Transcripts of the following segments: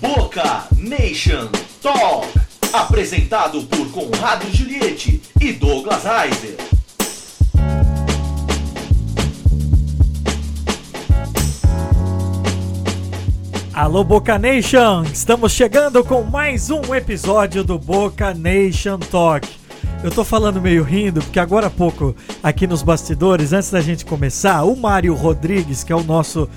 Boca Nation Talk. Apresentado por Conrado Juliette e Douglas Heiser. Alô Boca Nation! Estamos chegando com mais um episódio do Boca Nation Talk. Eu tô falando meio rindo, porque agora há pouco, aqui nos bastidores, antes da gente começar, o Mário Rodrigues, que é o nosso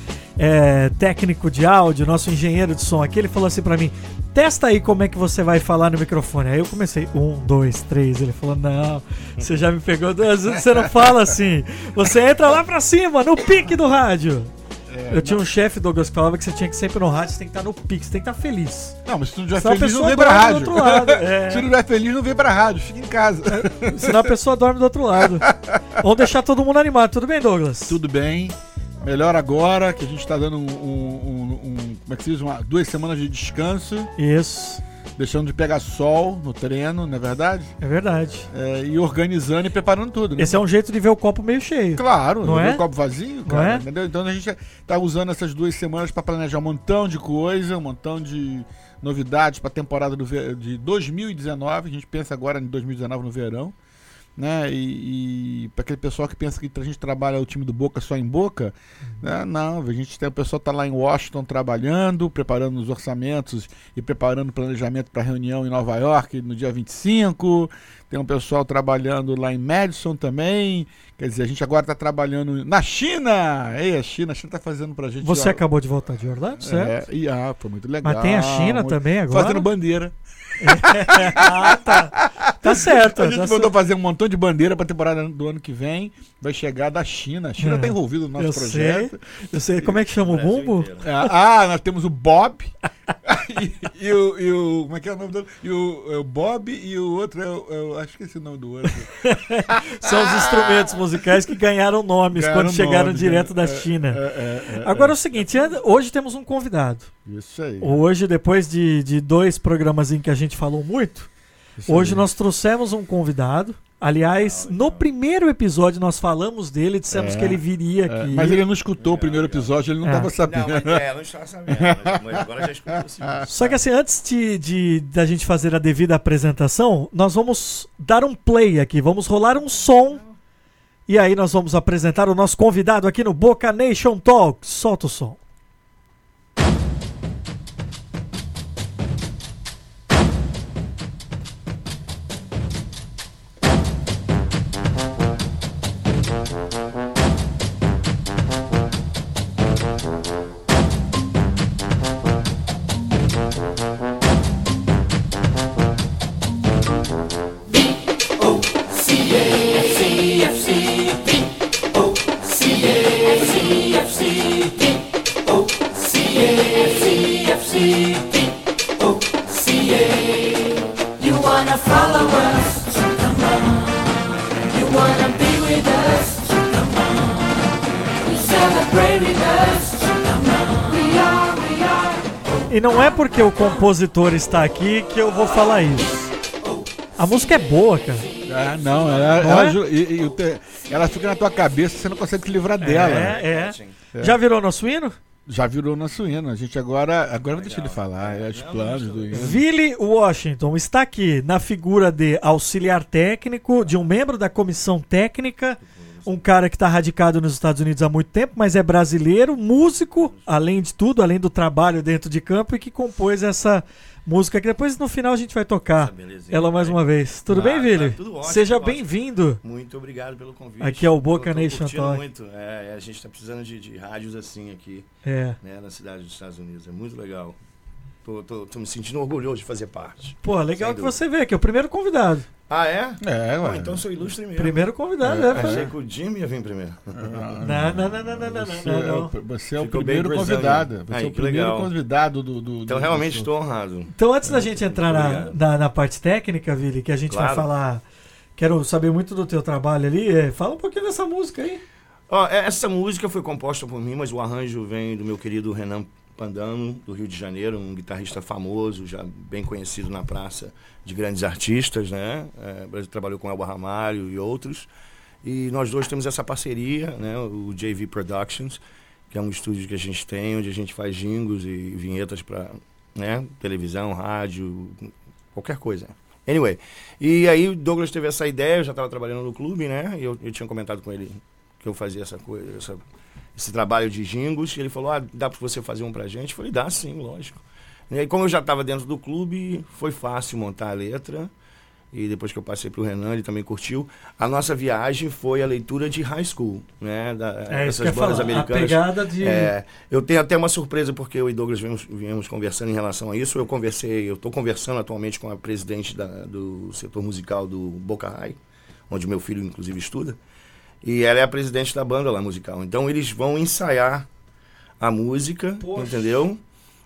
é, técnico de áudio, nosso engenheiro de som aqui, ele falou assim pra mim: testa aí como é que você vai falar no microfone. Aí eu comecei, um, dois, três. Ele falou: não, você já me pegou duas vezes, você não fala assim. Você entra lá pra cima, no pique do rádio. É, eu tinha um chefe, Douglas, que falava que você tinha que sempre no rádio, você tem que estar no pique, você tem que estar feliz. Não, mas se tu não Senão a feliz, não vem pra dorme do rádio. outro lado, é. se não estiver feliz, não vem pra rádio. Fica em casa. Senão a pessoa dorme do outro lado. Vamos deixar todo mundo animado. Tudo bem, Douglas? Tudo bem. Melhor agora, que a gente tá dando um... um- um- um- como é que se diz? Uma, duas semanas de descanso. Isso, Deixando de pegar sol no treino, não é verdade? é verdade. É, e organizando e preparando tudo, né? Esse é um jeito de ver o copo meio cheio. Claro, Não não é? é? copo vazio, Não cara, é? entendeu? Então a gente tá usando essas duas semanas para planejar um montão de coisa, um montão de novidades para a temporada do de 2019. A gente pensa agora em 2019 no verão, né? E, e para aquele pessoal que pensa que a gente trabalha o time do Boca só em Boca, né? não, a gente tem o pessoal tá lá em Washington trabalhando, preparando os orçamentos e preparando o planejamento para a reunião em Nova York no dia 25. Tem um pessoal trabalhando lá em Madison também. Quer dizer, a gente agora está trabalhando na China. Ei, a China, a China está fazendo pra gente. Você ó, acabou de voltar de Orlando, certo? É, e ah, foi muito legal. Mas tem a China muito- também agora? Fazendo bandeira. Ah, tá. Tá certo. A tá gente certo. mandou fazer um montão de bandeira para a temporada do ano que vem. Vai chegar da China. A China É. está envolvida no nosso Eu projeto. sei. Eu sei. Como é que chama o bumbo? Ah, ah, nós temos o Bob e, e o, e o- Como é que é o nome do E o, é o Bob e o outro é o. é o- acho que esse é o nome do outro. São os instrumentos musicais que ganharam nomes Ganharam quando chegaram nomes, direto né? da É, China. é, é, é, Agora é o seguinte, hoje temos um convidado. Isso aí. Hoje, depois de, de dois programas em que a gente falou muito, isso hoje aí. nós trouxemos um convidado. Aliás, no primeiro episódio nós falamos dele, dissemos É, que ele viria É, aqui. mas ele não escutou o primeiro episódio, ele não É. estava Não, sabendo. mas é, não estava sabendo. Mas, mas agora já escutou sim. Só que assim, antes de, de da gente fazer a devida apresentação, nós vamos dar um play aqui, vamos rolar um som. E aí nós vamos apresentar o nosso convidado aqui no Boca Nation Talk. Solta o som. E não é porque o compositor está aqui que eu vou falar isso. A música é boa, cara. Ah, não, ela, Não ela, é? ju- e- e ela fica na tua cabeça, você não consegue se livrar dela. É, é. Sim. Já virou nosso hino? Já virou nosso hino. A gente agora. Agora não deixa ele falar. É os planos do hino. Billy Washington está aqui na figura de auxiliar técnico, de um membro da comissão técnica, um cara que está radicado nos Estados Unidos há muito tempo, mas é brasileiro, músico, além de tudo, além do trabalho dentro de campo, e que compôs essa música que depois no final a gente vai tocar ela mais uma vez. Tudo Ah, bem, tá, tudo ótimo, Seja bem-vindo. Muito obrigado pelo convite. Aqui é o Boca Nation Talk. muito. É, a gente está precisando de, de rádios assim aqui, É. né, na cidade dos Estados Unidos. É muito legal. Tô, tô, tô me sentindo orgulhoso de fazer parte. Pô, legal que você vê que é o primeiro convidado. Ah, é? É, Pô, ué. então sou ilustre mesmo. Primeiro convidado, É, é. Achei que o Jimmy ia vir primeiro. Não, não, não, não, não, não, Você, não, é não. o, você é o primeiro convidado. Você Aí, é o primeiro legal. convidado do. do, Então do- realmente do- estou honrado. Então, antes da gente entrar na, na, na parte técnica, Vili, que a gente vai Claro. falar. Quero saber muito do teu trabalho ali. é, fala um pouquinho dessa música aí. Ó, é- essa música foi composta por mim, mas o arranjo vem do meu querido Renan Pandano, do Rio de Janeiro, um guitarrista famoso, já bem conhecido na praça de grandes artistas, né? É, trabalhou com Elba Ramalho e outros. E nós dois temos essa parceria, né? O JV Productions, que é um estúdio que a gente tem, onde a gente faz jingles e vinhetas para né? Televisão, rádio, qualquer coisa. Anyway, e aí o Douglas teve essa ideia, eu já estava trabalhando no clube, né? E eu, eu tinha comentado com ele que eu fazia essa coisa, essa- esse trabalho de jingles, e ele falou, ah, dá para você fazer um pra gente? Eu falei, dá sim, lógico. E aí, como eu já estava dentro do clube, foi fácil montar a letra. E depois que eu passei pro Renan, ele também curtiu. A nossa viagem foi a leitura de high school, né? Da, É isso dessas bandas falar. A americanas. pegada de. É, eu tenho até uma surpresa porque eu e Douglas viemos, viemos conversando em relação a isso. Eu conversei, eu estou conversando atualmente com a presidente da- do setor musical do Boca High, onde meu filho inclusive estuda. E ela é a presidente da banda lá musical. Então eles vão ensaiar a música, Poxa. entendeu?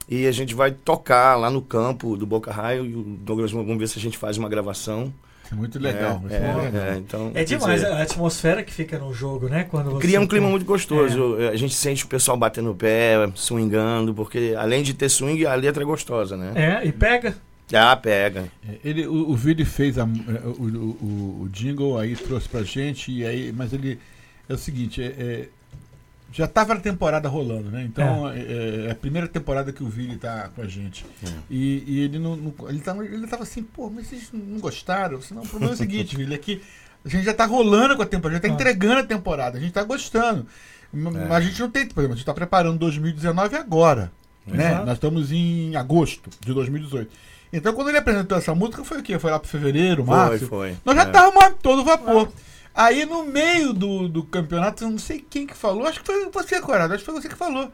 E a gente vai tocar lá no campo do Boca High e o Douglas vamos ver se a gente faz uma gravação. É muito legal. É, é é, legal. é, então, É demais dizer, a atmosfera que fica no jogo, né? Quando você Cria um clima tem- muito gostoso. A gente sente o pessoal batendo o pé, swingando, porque além de ter swing, a letra é gostosa, né? É, e pega. Ah, pega. É, Ele, o, o Vili fez a- o, o- o- o jingle aí, trouxe pra gente, e aí, mas ele. É o seguinte, é, é, já tava a temporada rolando, né? Então é, é a primeira temporada que o Vili tá com a gente. E, e ele não, não- ele, tava, ele tava assim, pô, mas vocês não gostaram? Senão, o problema é o seguinte, Vili, é que a gente já tá rolando com a temporada, já tá Ah. entregando a temporada, a gente tá gostando. Mas É. a gente não tem, por exemplo, a gente tá preparando 2019 agora. Né? Nós estamos em agosto de 2018. Então, quando ele apresentou essa música, foi o quê? Foi lá pro fevereiro, Foi, março? foi. Nós já É. estávamos a todo vapor. Aí, no meio do, do campeonato, eu não sei quem que falou, acho que foi você, Corado, acho que foi você que falou.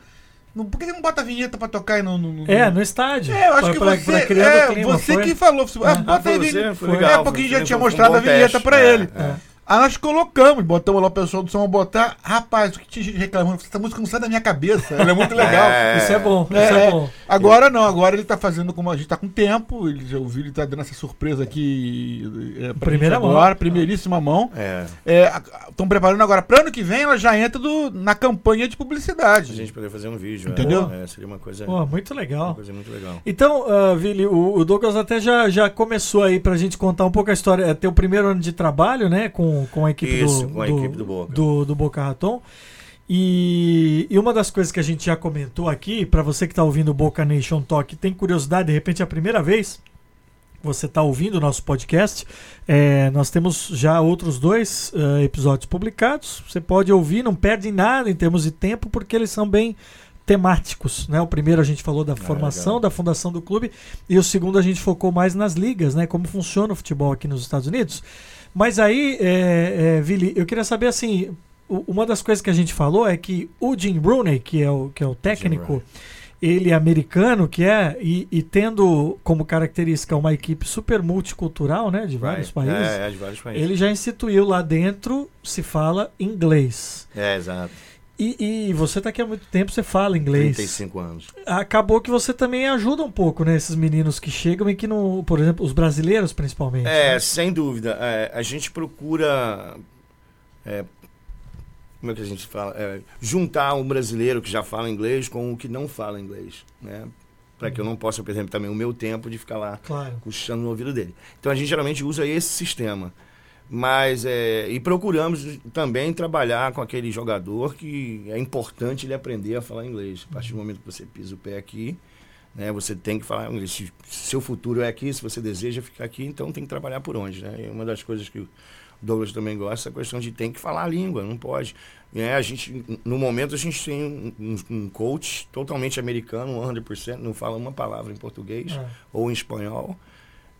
Não- Por que não bota a vinheta pra tocar aí no... no, no- É, no estádio. É, eu acho Pra- que pra- você, pra criando é, clima, você foi? que falou. Ah, É. bota Ah, foi aí, você? vinheta. Foi É, legal, porque a gente foi- já tinha foi um mostrado bom a vinheta teste. pra É, ele. é. Aí nós colocamos, botamos lá o pessoal do som botar. Rapaz, o que tinha gente reclamando? Essa música não sai da minha cabeça. Ela é muito legal. É. Isso é bom, É, isso é, é. bom. Agora não, agora ele tá fazendo como a gente tá com tempo. Ele, já- o Vili tá dando essa surpresa aqui. É, Primeira gente mão. agora, primeiríssima mão. É. Estão preparando agora. Para ano que vem, ela já entra do- na campanha de publicidade. A gente poder fazer um vídeo. Entendeu? É, É, seria uma coisa, Pô, muito uma legal. coisa muito legal. Então, ah, Vili, o, o Douglas até já, já começou aí pra gente contar um pouco a história. É teu primeiro ano de trabalho, né? Com, com a equipe Isso, do, com a equipe do Boca. do, do Boca Raton. E, e uma das coisas que a gente já comentou aqui, pra você que tá ouvindo o Boca Nation Talk, tem curiosidade, de repente é a primeira vez que você tá ouvindo o nosso podcast, é, nós temos já outros dois eh, episódios publicados. Você pode ouvir, não perde nada em termos de tempo, porque eles são bem temáticos, né? O primeiro a gente falou da formação, legal. da fundação do clube, e o segundo a gente focou mais nas ligas, né? Como funciona o futebol aqui nos Estados Unidos. Mas aí, é, é, Vili, eu queria saber assim, uma das coisas que a gente falou é que o Jim Rooney, que é o, que é o técnico, ele é americano, que é, e, e tendo como característica uma equipe super multicultural, né? De vários Vai. países. É, é, de vários países. Ele já instituiu lá dentro, se fala inglês. É, exato. E, e você tá aqui há muito tempo, você fala inglês. 35 anos. Acabou que você também ajuda um pouco, né? Esses meninos que chegam e que não. Por exemplo, os brasileiros principalmente. É, né? sem dúvida. É, a gente procura. é, como é que a gente fala? É, juntar um brasileiro que já fala inglês com o que não fala inglês. Né? Para que eu não possa, por exemplo, também o meu tempo de ficar lá Claro. cochichando no ouvido dele. Então a gente geralmente usa esse sistema. Mas, é, e procuramos também trabalhar com aquele jogador que é importante ele aprender a falar inglês. A partir do momento que você pisa o pé aqui, né, você tem que falar inglês. Se seu futuro é aqui, se você deseja ficar aqui, então tem que trabalhar por onde. Né? E uma das coisas que o Douglas também gosta é a questão de tem que falar a língua, não pode. É, a gente, no momento, a gente tem um, um- um coach totalmente americano, 100%, não fala uma palavra em português É. ou em espanhol.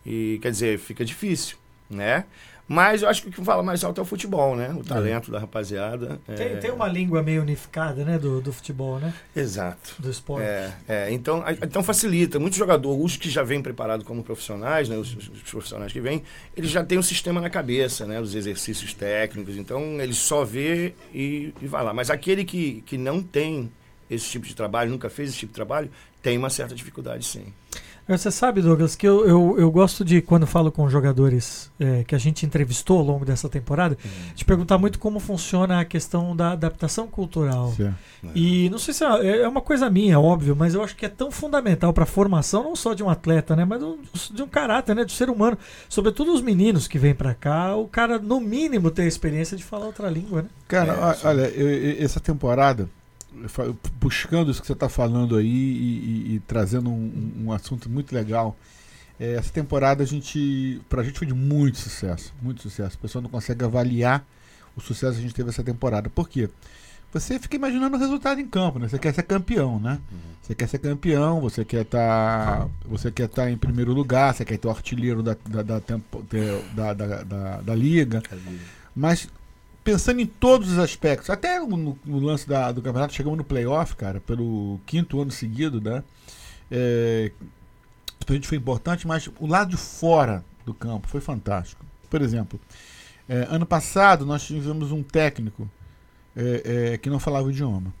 E quer dizer, fica difícil, né? Mas eu acho que o que fala mais alto é o futebol, né? O talento da rapaziada. Tem, é- tem uma língua meio unificada, né? Do, do futebol, né? Exato. Do esporte. É, é, então, a- então facilita. Muitos jogadores, os que já vêm preparados como profissionais, né, os, os profissionais que vêm, eles já têm um sistema na cabeça, né, os exercícios técnicos. Então, ele só vê e, e vai lá. Mas aquele que, que não tem esse tipo de trabalho, nunca fez esse tipo de trabalho, tem uma certa dificuldade, sim. Você sabe, Douglas, que eu, eu, eu gosto de, quando falo com jogadores é, que a gente entrevistou ao longo dessa temporada, de perguntar muito como funciona a questão da adaptação cultural. Certo. E não sei se é é uma coisa minha, óbvio, mas eu acho que é tão fundamental para a formação não só de um atleta, né, mas de um caráter, né, do ser humano, sobretudo os meninos que vêm para cá, o cara no mínimo ter a experiência de falar outra língua, né? Cara, É, olha, eu- eu- essa temporada buscando isso que você está falando aí e, e- e trazendo um, um assunto muito legal. É, essa temporada a gente, pra gente foi de muito sucesso, muito sucesso. O pessoal não consegue avaliar o sucesso que a gente teve essa temporada. Por quê? Você fica imaginando o resultado em campo, né? Você quer ser campeão, né? Você quer ser campeão, você quer estar, você quer estar em primeiro lugar, você quer ter o artilheiro da, da, da, da, da, da- da liga. Mas pensando em todos os aspectos, até no, no lance da- do campeonato, chegamos no playoff, cara, pelo quinto ano seguido, né? É, pra gente foi importante, mas o lado de fora do campo foi fantástico. Por exemplo, é, ano passado nós tivemos um técnico é, é, que não falava o idioma.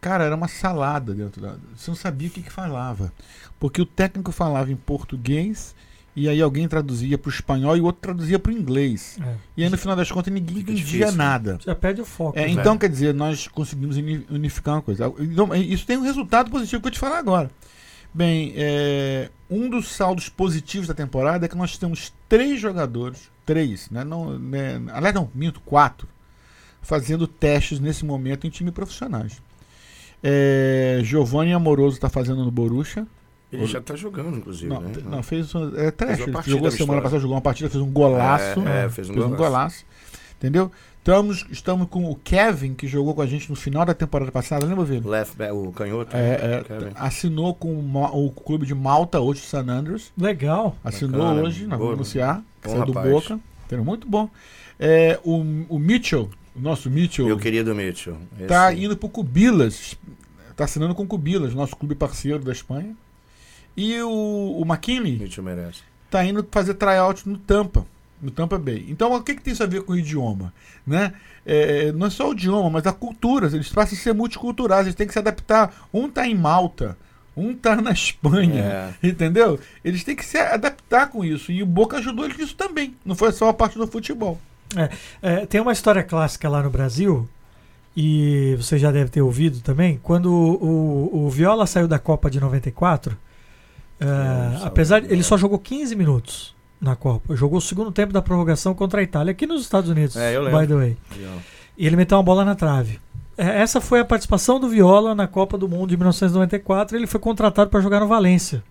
Cara, era uma salada dentro da. Você não sabia o que, que falava. Porque o técnico falava em português e aí alguém traduzia para o espanhol e o outro traduzia para o inglês. É. E aí no final das contas ninguém Fica entendia difícil, né? nada. Já perde o foco. É, né? então, quer dizer, nós conseguimos uni- unificar uma coisa. Então, isso tem um resultado positivo que eu vou te falar agora. Bem, é, um dos saldos positivos da temporada é que nós temos três jogadores, três, né? Não, né aliás, não, minto, quatro, fazendo testes nesse momento em time profissionais. É, Giovanni Amoroso está fazendo no Borussia. Ele já tá jogando, inclusive, Não, né? não, fez é, Ele partida jogou semana passada, jogou uma partida, fez um golaço. É, é, fez um fez um golaço. golaço. Entendeu? Estamos, estamos com o Kevin, que jogou com a gente no final da temporada passada, lembra? Left back, o canhoto. É, é, Kevin. assinou com o, o clube de Malta, hoje San Andrews. Legal. Assinou Bacana, hoje, nós vamos anunciar. bom Saiu do rapaz. Boca. Entendeu? Muito bom. É, o, o Mitchell, o nosso Mitchell, Meu querido Mitchell. tá esse- indo pro Cubilas. Tá assinando com o Cubilas, nosso clube parceiro da Espanha. E o, o McKinley Mitchell merece. tá indo fazer tryout no Tampa, no Tampa Bay. Então, o que, que tem isso a ver com o idioma? Né? É, não é só o idioma, mas a cultura. Eles passam a ser multiculturais, eles têm que se adaptar. Um tá em Malta, um tá na Espanha, É. entendeu? Eles têm que se adaptar com isso. E o Boca ajudou eles nisso também. Não foi só a parte do futebol. É, tem uma história clássica lá no Brasil, e você já deve ter ouvido também, quando o, o, o Viola saiu da Copa de 94, é, É, apesar de, ele é. só jogou 15 minutos na Copa. Jogou o segundo tempo da prorrogação contra a Itália, aqui nos Estados Unidos, É, eu lembro. by the way. E ele meteu uma bola na trave. É, Essa foi a participação do Viola na Copa do Mundo de 1994. Ele foi contratado para jogar no Valência,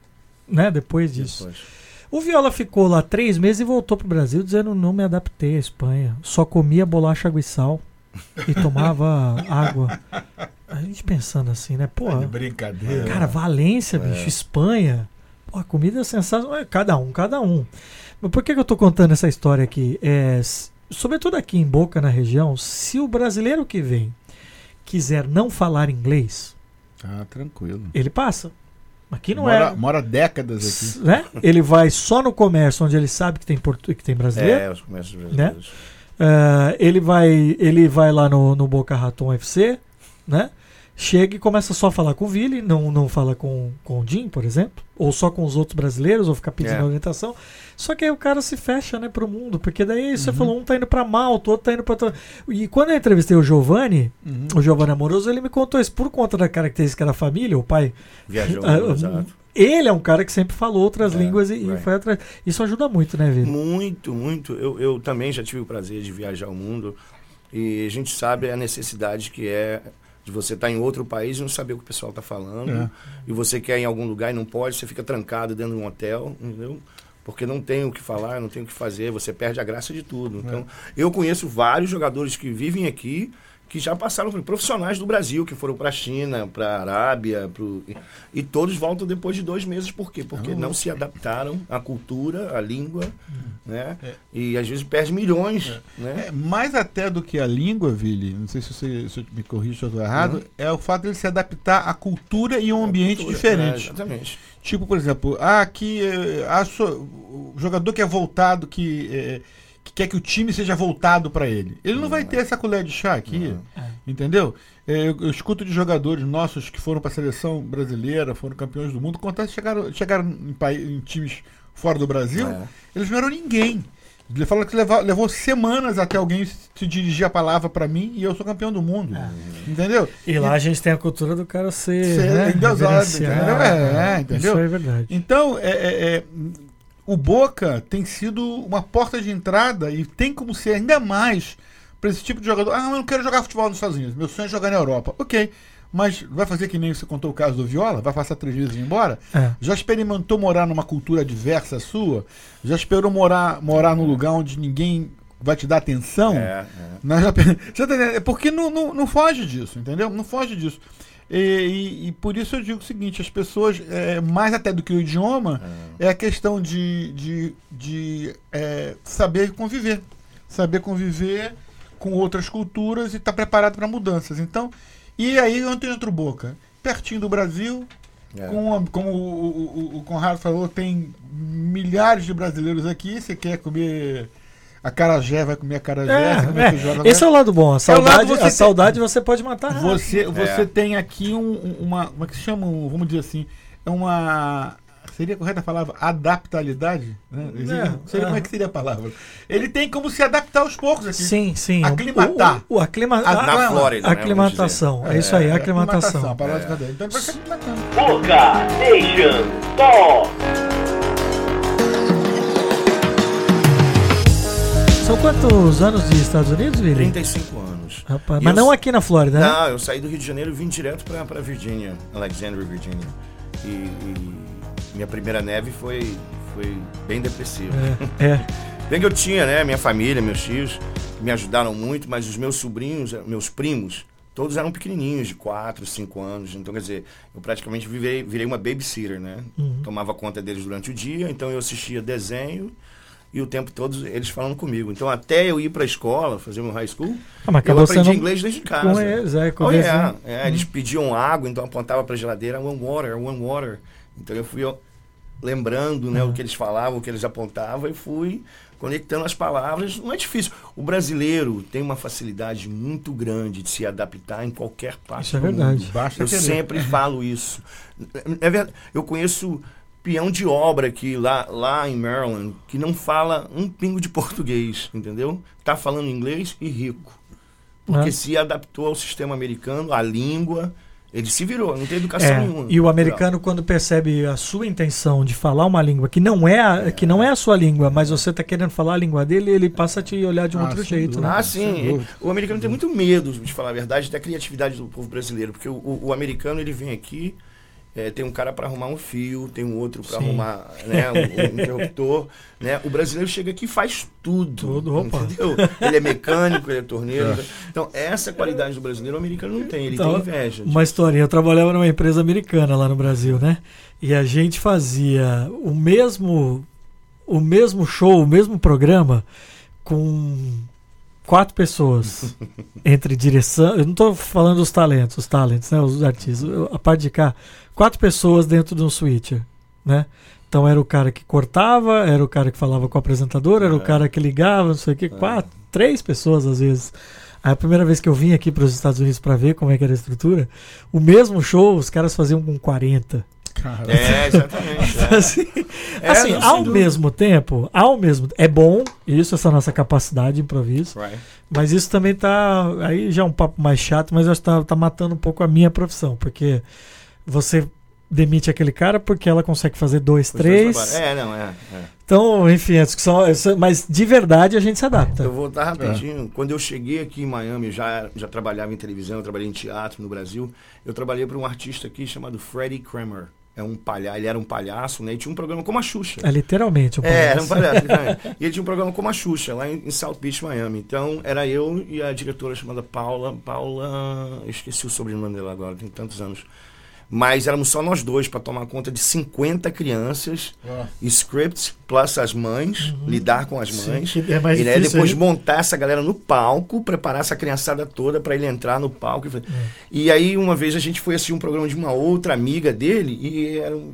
né? Depois disso. Depois. O Viola ficou lá três meses e voltou pro Brasil dizendo não me adaptei à Espanha. Só comia bolacha, água e sal e tomava água. A gente pensando assim, né? Pô, brincadeira. cara, Valência, É. bicho, Espanha. Pô, a comida é sensacional. É, Cada um, cada um. Mas por que, que eu tô contando essa história aqui? É, sobretudo aqui em Boca, na região, se o brasileiro que vem quiser não falar inglês, Tá tranquilo. ele passa. Aqui não mora, é. mora décadas aqui. Né? Ele vai só no comércio onde ele sabe que tem, portu... que tem brasileiro. É, os comércios brasileiros. Ah, ele vai ele vai lá no, no Boca Raton FC, né? Chega e começa só a falar com o Vili, não, não fala com, com o Jim, por exemplo, ou só com os outros brasileiros, ou ficar pedindo É. orientação. Só que aí o cara se fecha, né, pro mundo, porque daí você Uhum. falou, um tá indo pra Malta, outro tá indo pra. outra- E quando eu entrevistei o Giovanni, Uhum. o Giovanni Amoroso, ele me contou isso por conta da característica da família, o pai. Viajou, Ah, exato. Ele é um cara que sempre falou outras É, línguas e, e right. foi atrás. Isso ajuda muito, né, Vili? Muito, muito. Eu, eu também já tive o prazer de viajar o mundo e a gente sabe a necessidade que é de você estar em outro país e não saber o que o pessoal está falando. É. E você quer ir em algum lugar e não pode, você fica trancado dentro de um hotel, entendeu? Porque não tem o que falar, não tem o que fazer, você perde a graça de tudo. Então, eu conheço vários jogadores que vivem aqui que já passaram por profissionais do Brasil, que foram para a China, para a Arábia, pro, e, todos voltam depois de dois meses. Por quê? Porque não se adaptaram à cultura, à língua, né? É. E às vezes perde milhões, né? É, mais até do que a língua, Vili, não sei se você se me corrige se eu estou errado, Uhum. é o fato de ele se adaptar à cultura e a um ambiente Cultura, diferente. é, exatamente. Tipo, por exemplo, ah, aqui ah, so- o jogador que é voltado, que, eh, que quer que o time seja voltado para ele. Ele não vai ter essa colher de chá aqui, entendeu? Eh, eu, eu escuto de jogadores nossos que foram para a seleção brasileira, foram campeões do mundo, quando chegaram, chegaram em, em times fora do Brasil, É. eles não eram ninguém. Ele fala que leva- levou semanas até alguém se dirigir a palavra para mim e eu sou campeão do mundo. Entendeu? E lá a gente tem a cultura do cara ser, Ser né, endeusado, entendeu? É, entendeu? Isso é verdade. Então, é, é, é, o Boca tem sido uma porta de entrada e tem como ser ainda mais pra esse tipo de jogador. Ah, eu não quero jogar futebol nos Estados Unidos. Meu sonho é jogar na Europa. Ok. Mas vai fazer que nem você contou o caso do Viola? Vai passar três vezes e ir embora? É. Já experimentou morar numa cultura diversa sua? Já esperou morar, morar num lugar onde ninguém vai te dar atenção? É, é. Não, já, você tá entendendo? É porque não, não, não foge disso, entendeu? Não foge disso. E, e- e por isso eu digo o seguinte: as pessoas, é, mais até do que o idioma, é, a questão de, de, de é, saber conviver. Saber conviver com outras culturas e estar preparado para mudanças. Então, e aí onde entra o Boca? Pertinho do Brasil, É. com como o, o, o- o Conrado falou, tem milhares de brasileiros aqui. Você quer comer acarajé, vai comer você comer feijoada, É, vai- esse é o lado bom. A lado saudade, você a tem- saudade você pode matar. rápido. você, você É. tem aqui um, um- uma. Como é que se chama? Um- vamos dizer assim. É uma. Seria correta a palavra adaptabilidade? Né? É, não sei é. como é que seria a palavra. Ele tem como se adaptar aos poucos aqui. Sim, sim. Aclimatar. O, o, o aclima... A- a- Na Flórida, né, aclimatação. É, isso aí, É, aclimatação. a palavra de cadeia. Então ele vai se aclimatando. Boca Nation Talk. São quantos anos de Estados Unidos, Vili? 35 anos. Rapaz, mas eu- não aqui na Flórida, né? Não, eu saí do Rio de Janeiro e vim direto pra, pra Virgínia, Alexandria, Virgínia. E, e minha primeira neve foi, foi bem depressiva. É, é. Bem que eu tinha, né, minha família, meus tios, me ajudaram muito, mas os meus sobrinhos, eh, meus primos, todos eram pequenininhos, de 4, 5 anos. Então, quer dizer, eu praticamente virei, virei uma babysitter, né? Uhum. Tomava conta deles durante o dia, então eu assistia desenho e o tempo todo eles falando comigo. Então, até eu ir pra escola, fazer meu high school, Ah, mas eu aprendi sendo inglês desde casa. com eles, é, com Oh, eles, né? É, Eles pediam água, então eu apontava pra geladeira, one water, one water. Então eu fui ó, lembrando né, Uhum. o que eles falavam, o que eles apontavam e fui conectando as palavras. Não é difícil. O brasileiro tem uma facilidade muito grande de se adaptar em qualquer parte Isso é do verdade. mundo. Basta Eu querer. sempre falo isso. É verdade. Eu conheço peão de obra aqui lá, lá em Maryland que não fala um pingo de português, entendeu? Tá falando inglês e rico. Porque É. se adaptou ao sistema americano, à língua, ele se virou, não tem educação É, nenhuma. e o americano, quando percebe a sua intenção de falar uma língua que não é a, que não é a sua língua, mas você está querendo falar a língua dele, ele passa a te olhar de um Ah, outro jeito, dúvida. né? Ah, sim. O americano tem muito medo, de falar a verdade, da criatividade do povo brasileiro. Porque o, o- o americano, ele vem aqui, eh, tem um cara para arrumar um fio, tem um outro para arrumar né, um, um interruptor. Né? O brasileiro chega aqui e faz tudo. Tudo, opa. Entendeu? Ele é mecânico, ele é torneiro. Então, essa qualidade do brasileiro, o americano não tem. Ele Então, tem inveja. Uma historinha, eu trabalhava numa empresa americana lá no Brasil, né? E a gente fazia o mesmo o mesmo show, o mesmo programa com quatro pessoas entre direção, eu não estou falando dos talentos, os talentos, né, os artistas, a parte de cá, quatro pessoas dentro de um switcher, né? Então era o cara que cortava, era o cara que falava com o apresentador, era o É. cara que ligava, não sei o que, quatro, três pessoas às vezes. Aí a primeira vez que eu vim aqui para os Estados Unidos para ver como é que era a estrutura, o mesmo show os caras faziam com 40. Cara, É, exatamente. é. assim, É, assim, não, ao dúvida. mesmo tempo, ao mesmo é bom isso essa nossa capacidade de improviso, Right. mas isso também tá aí já é um papo mais chato, mas eu acho que tá, tá matando um pouco a minha profissão, porque você demite aquele cara porque ela consegue fazer dois, Os dois três. trabalhos. É, não, é. é. Então, enfim, a discussão, essa- mas de verdade a gente se adapta. Eu vou voltar rapidinho. Quando eu cheguei aqui em Miami, já, já trabalhava em televisão, eu trabalhei em teatro no Brasil. Eu trabalhei para um artista aqui chamado Freddie Kramer. É um palhaço, ele era um palhaço, né? E tinha um programa como a Xuxa. É literalmente o É, era um palhaço. palhaço. né? e ele tinha um programa como a Xuxa, lá em, em South Beach, Miami. Então, era eu e a diretora chamada Paula. Paula. Eu esqueci o sobrenome dela agora, tem tantos anos. Mas éramos só nós dois para tomar conta de 50 crianças, Ó. scripts, plus as mães, lidar com as Sim, mães. que é mais e né, depois aí. montar essa galera no palco, preparar essa criançada toda para ele entrar no palco. e É. E aí, uma vez, a gente foi assistir um programa de uma outra amiga dele e era um,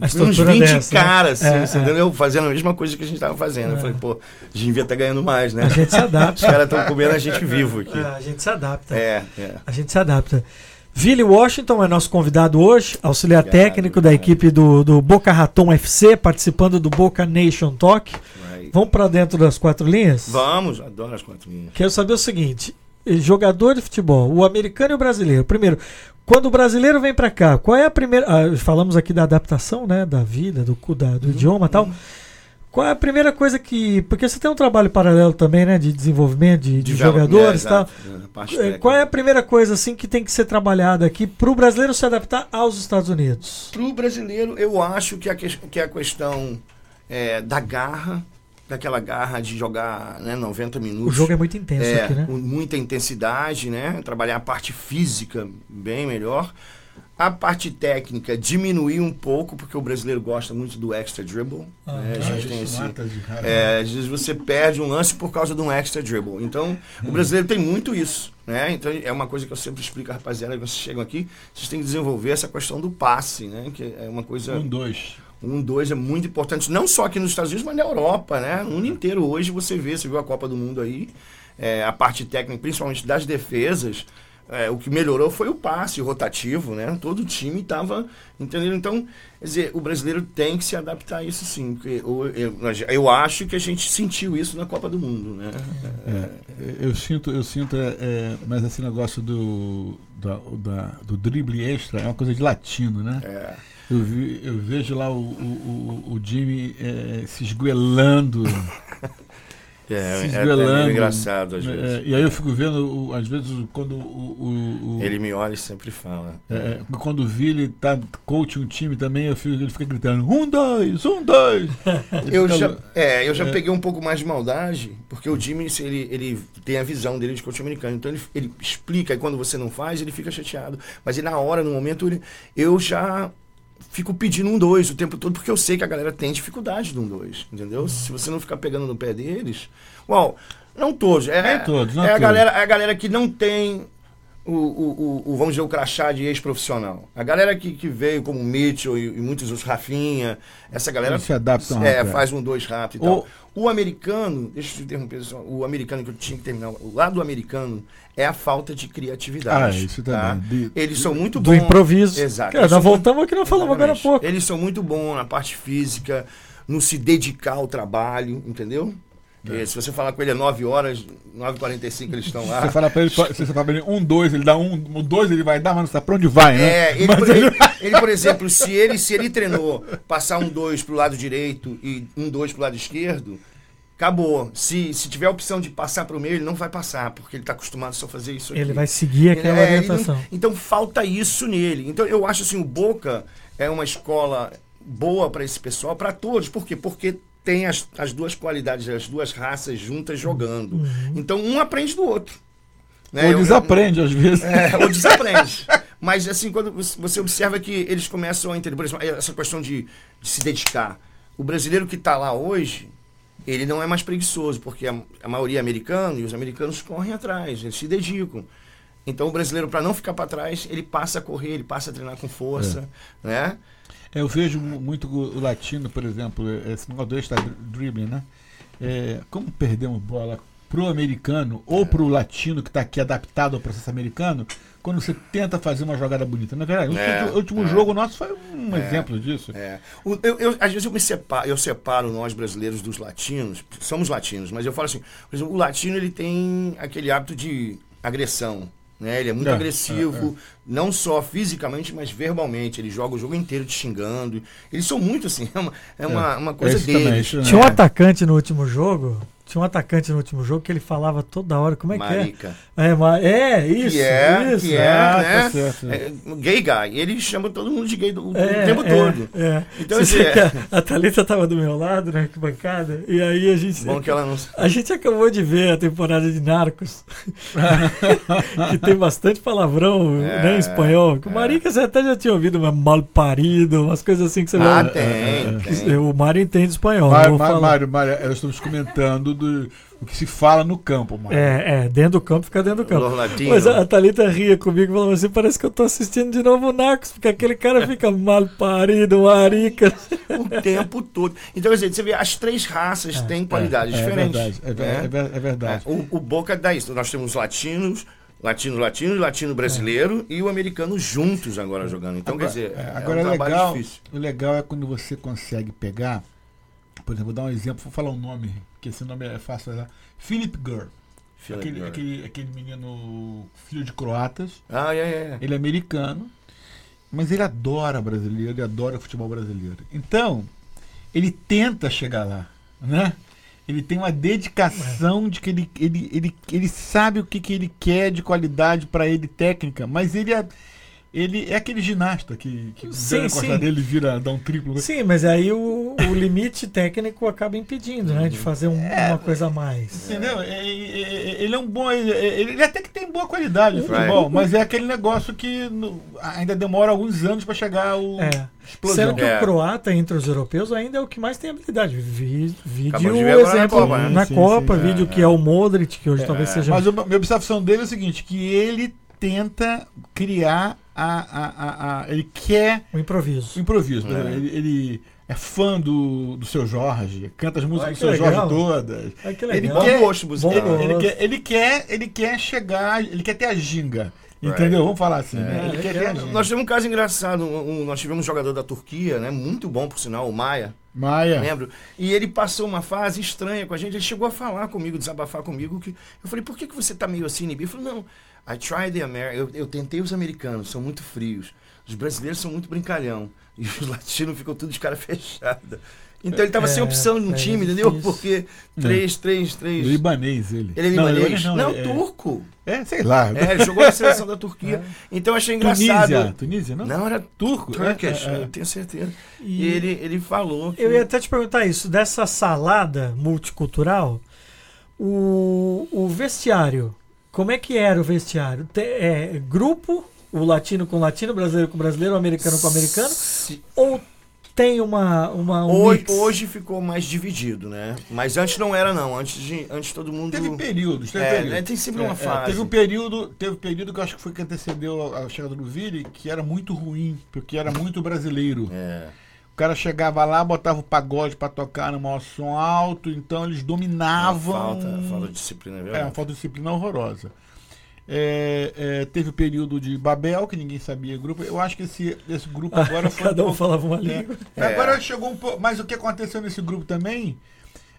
uns estrutura 20 dessa, né? caras, assim, É, você é. entendeu? Fazendo a mesma coisa que a gente tava fazendo. Eu falei, pô, a gente devia estar ganhando mais, né? A gente se Os adapta. caras estão comendo a gente vivo aqui. É, a gente se adapta. É, é. A gente se adapta. Vili Washington é nosso convidado hoje, auxiliar Obrigado, técnico da equipe do, do Boca Raton FC, participando do Boca Nation Talk. Right. Vamos para dentro das quatro linhas? Vamos, adoro as quatro linhas. Quero saber o seguinte: eh, jogador de futebol, o americano e o brasileiro. Primeiro, quando o brasileiro vem para cá, qual é a primeira. ah, falamos aqui da adaptação, né? Da vida, do, da- do idioma e tal. Qual é a primeira coisa que. Porque você tem um trabalho paralelo também, né? De desenvolvimento de, de jogadores e é, tal. é, É. Qual é a primeira coisa assim que tem que ser trabalhada aqui para o brasileiro se adaptar aos Estados Unidos? Para o brasileiro, eu acho que a, que, que a questão é, da garra, daquela garra de jogar né, 90 minutos. O jogo é muito intenso é, aqui, né? com muita intensidade, né? Trabalhar a parte física bem melhor. A parte técnica diminuir um pouco, porque o brasileiro gosta muito do extra dribble. né? A gente tem esse, é, às vezes você perde um lance por causa de um extra dribble. Então, o brasileiro tem muito isso. Né? Então, é uma coisa que eu sempre explico rapaziada, que vocês chegam aqui, vocês têm que desenvolver essa questão do passe, né? Que é uma coisa. Um, dois. Um, dois é muito importante, não só aqui nos Estados Unidos, mas na Europa, né? No mundo inteiro hoje você vê, você viu a Copa do Mundo aí, é, a parte técnica, principalmente das defesas, é, o que melhorou foi o passe rotativo, né? Todo o time estava, entendeu? Então, quer dizer, o brasileiro tem que se adaptar a isso sim, porque eu, eu, eu acho que a gente sentiu isso na Copa do Mundo, né? É, eu sinto, eu sinto, é, é, mas esse negócio do, da, da- do drible extra é uma coisa de latino, né? É. Eu, vi- eu vejo lá o, o, o- o Jimmy é, se esguelando. É, se é, é esguelando. meio engraçado às É, vezes. e aí eu fico vendo, o- às vezes, quando o. o- o- Ele me olha e sempre fala. é, quando o Vili tá coach um time também, eu fico, ele fica gritando: um, dois, um, dois. Ele Eu já, é, eu já é. peguei um pouco mais de maldade, porque o Jimmy, ele, ele tem a visão dele de coach americano. Então ele, ele explica, e quando você não faz, ele fica chateado. Mas ele, na hora, no momento, ele- eu já fico pedindo um dois o tempo todo, porque eu sei que a galera tem dificuldade no um dois, entendeu? Se você não ficar pegando no pé deles. Uau, não todos. É, todos, não é a todos. galera, é a galera que não tem. O, o, o, vamos dizer, o crachá de ex-profissional. A galera que, que veio, como o Mitchell e, e muitos outros, Rafinha, essa galera Eles se adaptam é, rápido, é. faz um dois rápido e O- tal. O americano, deixa eu te interromper o americano que eu tinha que terminar, o lado americano é a falta de criatividade. Ah, isso tá? também. De- Eles são muito Do bons. improviso. Exato. Cara, nós voltamos ao que nós falamos agora há pouco. Eles são muito bons na parte física, no se dedicar ao trabalho, entendeu? É. Se você falar com ele é 9 horas, 9h45 eles estão lá. Você fala pra ele, se você fala pra ele um, dois, ele dá um, um dois ele vai dar, mas não sabe pra onde vai, né? É, ele, Mas por, ele, ele, por exemplo, se ele, se ele treinou passar um 2 pro lado direito e um 2 pro lado esquerdo, acabou. Se, se tiver a opção de passar pro meio, ele não vai passar, porque ele tá acostumado só a fazer isso aqui. Ele vai seguir aquela É, ele não- orientação. então falta isso nele. Então eu acho assim, o Boca é uma escola boa para esse pessoal, para todos. Por quê? Porque tem as, as duas qualidades, as duas raças juntas jogando. Então um aprende do outro. né? Ou Eu- desaprende, às vezes. é, ou desaprende. Mas assim, quando você observa que eles começam a entender, por exemplo, essa questão de, de se dedicar. O brasileiro que está lá hoje, ele não é mais preguiçoso, porque a, a maioria é americano e os americanos correm atrás, eles se dedicam. Então o brasileiro, para não ficar para trás, ele passa a correr, ele passa a treinar com força, né? É, Eu vejo mu- muito o latino, por exemplo, esse negócio extra dribbling, né? É, como perdemos bola pro americano ou pro latino que está aqui adaptado ao processo americano, quando você tenta fazer uma jogada bonita. Na verdade, o É, último, o último é. jogo nosso foi um exemplo disso. É. O- eu, eu- às vezes eu me separo, eu separo nós brasileiros dos latinos, somos latinos, mas eu falo assim, por exemplo, o latino ele tem aquele hábito de agressão. Né? Ele é muito É, agressivo, não só fisicamente, mas verbalmente. Ele joga o jogo inteiro te xingando. Eles são muito assim, é uma, é uma, uma coisa Esse também, deles. isso, Tinha um É. atacante no último jogo. Tinha um atacante no último jogo que ele falava toda hora. Como é Marica. que é? É, ma- é isso. Que é, isso. que é, Ah, né? tá certo. É, gay guy. Ele chama todo mundo de gay do, o É, tempo é, todo. é. Então, assim, é- a, a Thalita tava do meu lado na bancada e aí a gente. Bom que ela não. A gente acabou de ver a temporada de Narcos, que tem bastante palavrão É, né, em espanhol. Que o Marica você até já tinha ouvido, mas mal parido, umas coisas assim que você Ah, vai. tem, tem. O Mário entende espanhol. Mário. Mário, Mário, nós estamos comentando do, o que se fala no campo, Mário. É, é, dentro do campo fica dentro do campo. Los Latinos. Mas a, a Thalita ria comigo e falou assim: parece que eu tô assistindo de novo o Narcos, porque aquele cara fica mal parido, marica. o tempo todo. Então, quer dizer, você vê, as três raças têm qualidades é, diferentes. verdade, é, né? é é verdade. É, o, o Boca dá isso. Nós temos latinos, latino latino, latino brasileiro e o americano juntos agora jogando. Então, Agora, quer dizer, é, é, agora um é trabalho legal, difícil. o legal é quando você consegue pegar, por exemplo, vou dar um exemplo, vou falar um nome, que esse nome é fácil falar. Philip Gurr. Philip Aquele, Gurr. aquele, aquele menino filho de croatas. Ah, é, é. Ele é americano, mas ele adora brasileiro, ele adora futebol brasileiro. Então, ele tenta chegar lá. né? Ele tem uma dedicação de que ele, ele, ele, ele sabe o que, que ele quer de qualidade para ele técnica, mas ele é, ele é aquele ginasta que, que Sim, na costa sim. dele vira, dá um triplo. Sim, mas aí o, o limite técnico acaba impedindo, né? De fazer um- É. uma coisa a mais. Entendeu? É, é, é, Ele é um bom. Ele, ele até que tem boa qualidade de Right. futebol, mas é aquele negócio que no- ainda demora alguns anos para chegar ao É. explosão. Sendo que É. o croata, entre os europeus, ainda é o que mais tem habilidade. Vi, vídeo o agora na exemplo Copa, né? na Sim, Copa, sim, vídeo é, que é o Modric, que hoje talvez seja. Mas a minha observação dele é o seguinte: que ele tenta criar a. a, a, a- ele quer o o improviso. improviso. É. né? Ele, ele é fã do, do seu Jorge, canta as músicas Olha do seu Jorge legal. todas. É que Ele quer- Bom gosto musical. Ele, ele gosto. quer, ele, quer, ele quer chegar, ele quer ter a ginga. Right. Entendeu? Vamos falar assim. né? É, Ele ele quer ter a ginga. Nós tivemos um caso engraçado. um- um- nós tivemos um jogador da Turquia, né? Muito bom, por sinal, o Maia. Maia. Lembro? E ele passou uma fase estranha com a gente. Ele chegou a falar comigo, desabafar comigo. Que eu falei, por que, que você tá meio assim, inibido? Ele falou, não, I tried the American. Eu, eu tentei os americanos, são muito frios. Os brasileiros são muito brincalhão. E os latinos ficam tudo de cara fechada. Então ele tava É, sem opção no é time, entendeu? Porque três, três, três. Libanês, ele. Ele é Não, libanês? Não, não, é é, turco. é, sei lá. É, ele jogou na seleção da Turquia. Então eu achei engraçado. Tunísia. Tunísia, não? Não, era Turco? Turkish, É, é, é. eu tenho certeza. E- E ele, ele falou que. Eu ia até te perguntar isso, dessa salada multicultural, o, o vestiário, como é que era o vestiário? Te- é, grupo, o latino com latino, brasileiro com brasileiro, o americano com americano, Se- ou tem uma, uma um Hoje, mix? hoje ficou mais dividido, né? Mas antes não era, não. Antes, de, antes todo mundo. Teve períodos, teve É, períodos. né, tem sempre uma É, é, fase. teve um período, teve um período que eu acho que foi que antecedeu a a chegada do Vili, que era muito ruim, porque era muito brasileiro. É. O cara chegava lá, botava o pagode pra tocar no maior som alto, então eles Uma dominavam. falta, falta de disciplina, é É, uma falta de disciplina horrorosa. É, é, teve o período de Babel, que ninguém sabia grupo. Eu acho que esse, esse grupo agora foi. Cada um pouco- falava uma É. língua. É. Agora chegou um pouco. Mas o que aconteceu nesse grupo também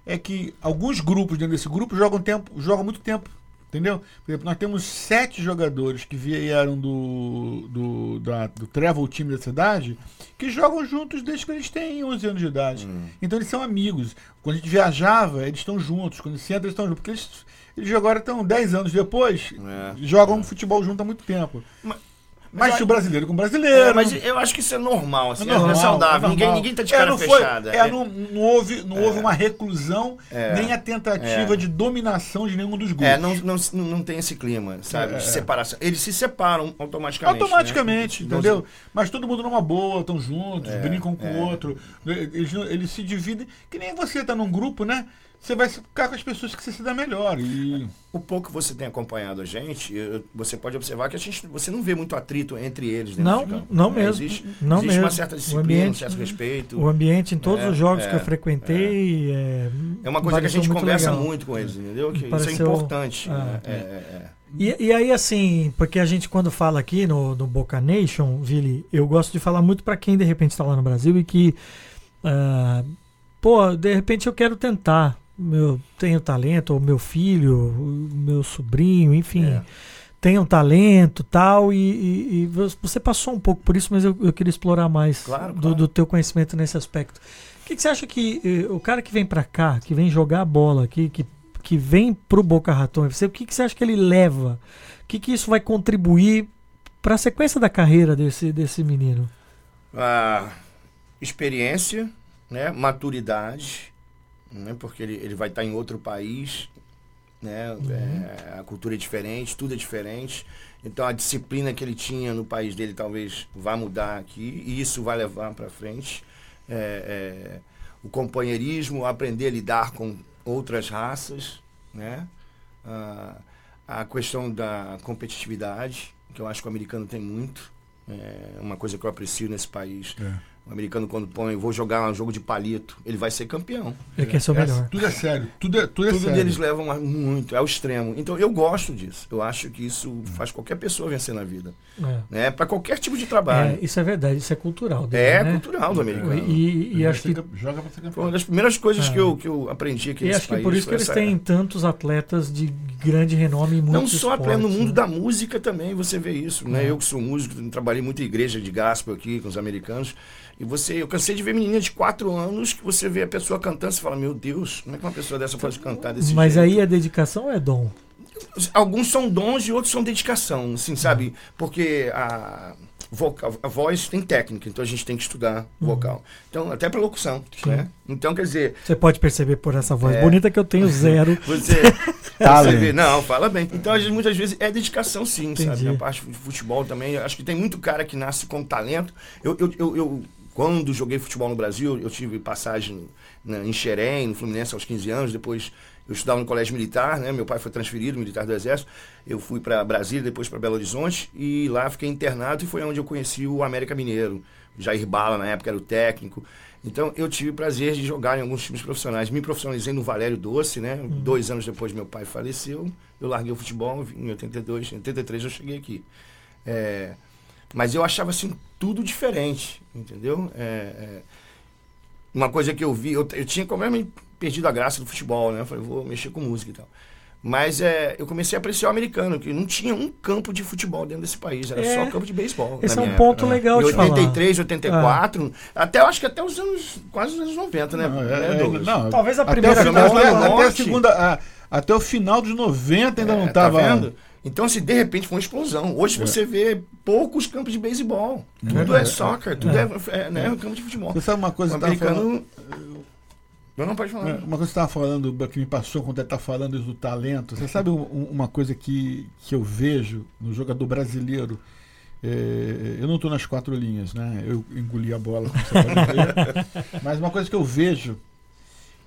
é que alguns grupos dentro desse grupo jogam tempo, jogam muito tempo. Entendeu? Por exemplo, nós temos sete jogadores que vieram do, do, da- do Travel Team da cidade que jogam juntos desde que eles têm 11 anos de idade. Hum. Então eles são amigos. Quando a gente viajava, eles estão juntos. Quando se entra, eles estão juntos. Porque eles, eles agora estão 10 anos depois, É. jogam futebol junto há muito tempo. Mas- Mas, o brasileiro com brasileiro. É, mas eu acho que isso é normal, assim, É normal, é saudável. é ninguém, ninguém tá de É, cara não foi- fechada. é, não, não houve, não houve uma reclusão, É. nem a tentativa É. de dominação de nenhum dos grupos. É, não, não, não tem esse clima, sabe? É, de é. separação. Eles se separam automaticamente. Automaticamente, né? entendeu? Mas todo mundo numa boa, estão juntos, É, brincam com o é. outro. Eles, eles se dividem. Que nem você tá num grupo, né? Você vai ficar com as pessoas que você se dá melhor. E O pouco que você tem acompanhado a gente, você pode observar que a gente, você não vê muito atrito entre eles dentro Não, de campo. não né? mesmo, Existe, não existe mesmo. uma certa disciplina, ambiente- um certo respeito. O ambiente em todos É, os jogos é, que eu frequentei é, É uma coisa que a pareceu gente muito conversa legal. muito com eles, entendeu? Que isso é Pareceu- importante. Ah, né? É, é, é. E, e aí, assim, porque a gente quando fala aqui no, no Boca Nation, Vili, eu gosto de falar muito pra quem de repente está lá no Brasil e que, ah, pô, de repente eu quero tentar. Eu tenho talento, ou meu filho, o meu sobrinho, enfim, É. tem um talento tal, e, e- e você passou um pouco por isso, mas eu, eu queria explorar mais Claro, do, claro. do teu conhecimento nesse aspecto. O que, que você acha que eh, o cara que vem pra cá, que vem jogar bola aqui, que, que vem pro Boca Raton FC, o que, que você acha que ele leva? O que, que isso vai contribuir para a sequência da carreira desse, desse menino? a experiência, né, maturidade, né, porque ele, ele vai estar em outro país, né, é, a cultura é diferente, tudo é diferente, então a disciplina que ele tinha no país dele talvez vá mudar aqui e isso vai levar para frente. É, é, o companheirismo, aprender a lidar com outras raças, né, a, a questão da competitividade, que eu acho que o americano tem muito, é uma coisa que eu aprecio nesse país. O americano, quando põe, vou jogar um jogo de palito, ele vai ser campeão. Ele quer ser o É, melhor. tudo é sério. Tudo é, tudo é Tudo sério. deles levam muito, é o extremo. Então eu gosto disso. Eu acho que isso faz qualquer pessoa vencer na vida. É. Né? Para qualquer tipo de É, trabalho. isso é verdade, isso é cultural. dele, É, né? cultural do americano. E, e Ele acho que Joga pra ser Foi campeão. uma das primeiras coisas É. que, eu, que eu aprendi aqui E acho que país. por isso que foi eles têm tantos atletas de grande renome em Não muitos só atleta, no mundo né? da música também você vê isso, né? É. Eu que sou músico, trabalhei muito em igreja de gospel aqui com os americanos, E você, eu cansei de ver menina de 4 anos que você vê a pessoa cantando e fala, meu Deus, como é que uma pessoa dessa pode cantar desse Mas jeito? aí é dedicação ou é dom? Alguns são dons e outros são dedicação, assim, sabe? Porque a, vocal, a voz tem técnica, então a gente tem que estudar vocal. Então, até pra locução, né? Então, quer dizer, Você pode perceber por essa voz É. bonita que eu tenho zero. você, você vê, não, fala bem. Então, a gente, muitas vezes é dedicação, sim, sabe? Entendi. Na parte de futebol também. Acho que tem muito cara que nasce com talento. Eu, eu, eu, eu- quando joguei futebol no Brasil, eu tive passagem na, em Xerém, no Fluminense aos 15 anos. Depois eu estudava no colégio militar, né? Meu pai foi transferido, militar do Exército. Eu fui para Brasília, depois para Belo Horizonte e lá fiquei internado e foi onde eu conheci o América Mineiro. Jair Bala, na época, era o técnico. Então, eu tive o prazer de jogar em alguns times profissionais. Me profissionalizei no Valério Doce, né? Dois anos depois meu pai faleceu. Eu larguei o futebol em 82, em 83 eu cheguei aqui. É, mas eu achava, assim, tudo diferente, entendeu? É, é, uma coisa que eu vi, eu, eu tinha completamente perdido a graça do futebol, né? Eu falei, vou mexer com música e tal. Mas é, eu comecei a apreciar o americano, que não tinha um campo de futebol dentro desse país, era É. só campo de beisebol. Esse na é um ponto época. legal Em de falar. 83, 84, até eu acho que até os anos, quase os anos 90, né? Não, né, é- é- Douglas? não, Talvez a até primeira o final- até, até a segunda, a- até o final dos 90 ainda É, não tá tava. vendo? Então, assim, de repente foi uma explosão. Hoje você vê poucos campos de beisebol. Tudo é, soccer, tudo é, é, né, campo de futebol. Você sabe uma coisa O que eu tava falando? americano. Não, pode falar. É, Uma coisa que você estava falando, que me passou quando ele está falando isso do talento. Você sabe um- um- uma coisa que, que eu vejo no jogador brasileiro? É, eu não estou nas quatro linhas, né? Eu engoli a bola, como você pode ver. Mas uma coisa que eu vejo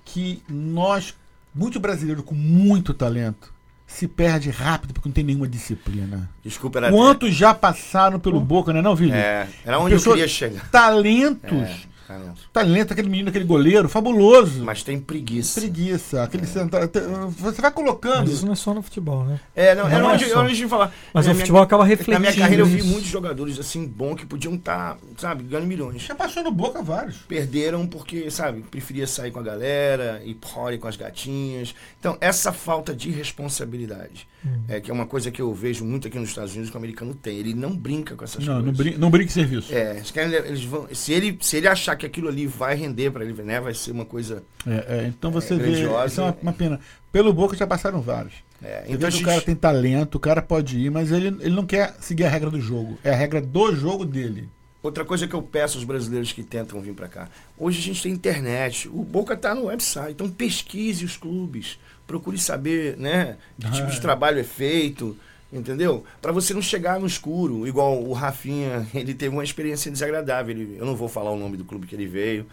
que nós, muito brasileiro com muito talento, se perde rápido porque não tem nenhuma disciplina. Desculpa, era. Quantos já passaram pelo Boca, né, não, Vili? É, era onde Pessoa- eu queria chegar. Talentos. É, talento. Talento, aquele menino, aquele goleiro, fabuloso. Mas tem preguiça. Preguiça, aquele senta- te- Você vai colocando. Mas isso não é só no futebol, né? É, não, era Não é onde, só. onde falar. Mas Na o minha- futebol acaba Na refletindo minha carreira eu vi isso. muitos jogadores assim bons que podiam estar, sabe, ganhando milhões. Já passou no boca vários. Perderam porque, sabe, preferia sair com a galera, ir party com as gatinhas. Então, essa falta de responsabilidade, Hum. é que é uma coisa que eu vejo muito aqui nos Estados Unidos que o americano tem. Ele não brinca com essas Não, coisas. não brinca, não brinca em serviço. É, eles querem, eles vão, se ele, se ele achar que aquilo ali vai render para ele, né, vai ser uma coisa. É, é, então você É, vê. grandiosa. Isso é uma, uma pena. Pelo boca já passaram vários. É, Você então vê gente, o cara tem talento, o cara pode ir, mas ele, ele não quer seguir a regra do jogo. É a regra do jogo dele. outra coisa que eu peço aos brasileiros que tentam vir para cá. Hoje a gente tem internet, o Boca tá no website, então pesquise os clubes, procure saber, né, que tipo de Ah. trabalho é feito. Entendeu? Para você não chegar no escuro, igual o Rafinha, ele teve uma experiência desagradável. Ele- eu não vou falar o nome do clube que ele veio,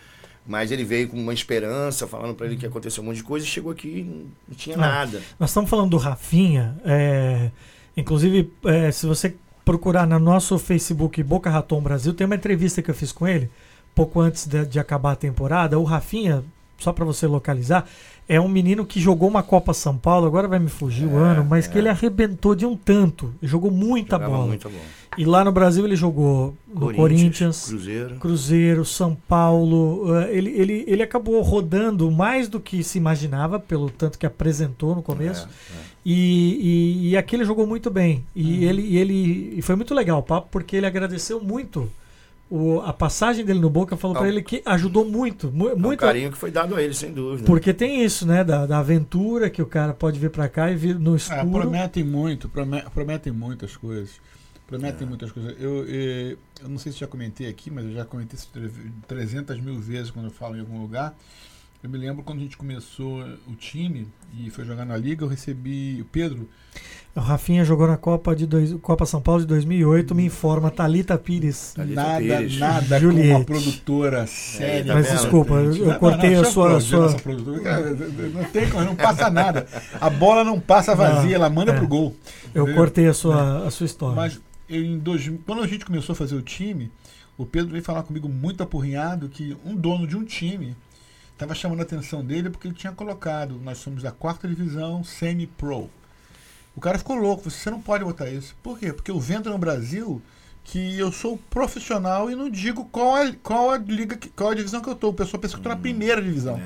mas ele veio com uma esperança, falando para ele que aconteceu um monte de coisa, e chegou aqui e não, não tinha Ah. nada. Nós estamos falando do Rafinha. é, inclusive, é, se você procurar no nosso Facebook Boca Raton Brasil, tem uma entrevista que eu fiz com ele, pouco antes de, de acabar a temporada. O Rafinha, só para você localizar, é um menino que jogou uma Copa São Paulo, agora vai me fugir o É, ano, mas é. que ele arrebentou de um tanto. Jogou muita Jogava bola. muito bola. E lá no Brasil ele jogou no Corinthians, Cruzeiro. Cruzeiro, São Paulo. eh, Ele, ele, ele acabou rodando mais do que se imaginava, pelo tanto que apresentou no começo. É, é. E, e, e aqui ele jogou muito bem. E ele, e ele e foi muito legal o papo, porque ele agradeceu muito o, a passagem dele no Boca, falou pra ele que ajudou muito. mu- É muito carinho que foi dado a ele, sem dúvida. porque tem isso, né? Da, da aventura que o cara pode vir pra cá e vir no É, escuro. prometem muito, prome- prometem muitas coisas. Prometem É. muitas coisas. Eu, eh, eu não sei se já comentei aqui, mas eu já comentei isso tre- 300 mil vezes quando eu falo em algum lugar. Eu me lembro quando a gente começou o time e foi jogar na liga, eu recebi o Pedro. O Rafinha jogou na Copa, de dois, Copa São Paulo de 2008, me informa Thalita Pires. Thalita nada, Pires. nada com Juliette. uma produtora séria. tá Mas vendo? desculpa, eu, eu Não, cortei não, a sua. não, sua... produtora, Não tem como, não passa nada. A bola não passa vazia, Não, ela manda é. pro gol. Eu Entendeu? cortei a sua, a sua história. Mas em dois, quando a gente começou a fazer o time, o Pedro veio falar comigo muito apurrinhado que um dono de um time estava chamando a atenção dele porque ele tinha colocado, nós somos da quarta divisão semi-pro. O cara ficou louco, você não pode botar isso. Por quê? Porque eu vendo no Brasil que eu sou profissional e não digo qual a, qual a liga, que- qual a divisão que eu tô. O pessoal pensa que eu tô na primeira divisão.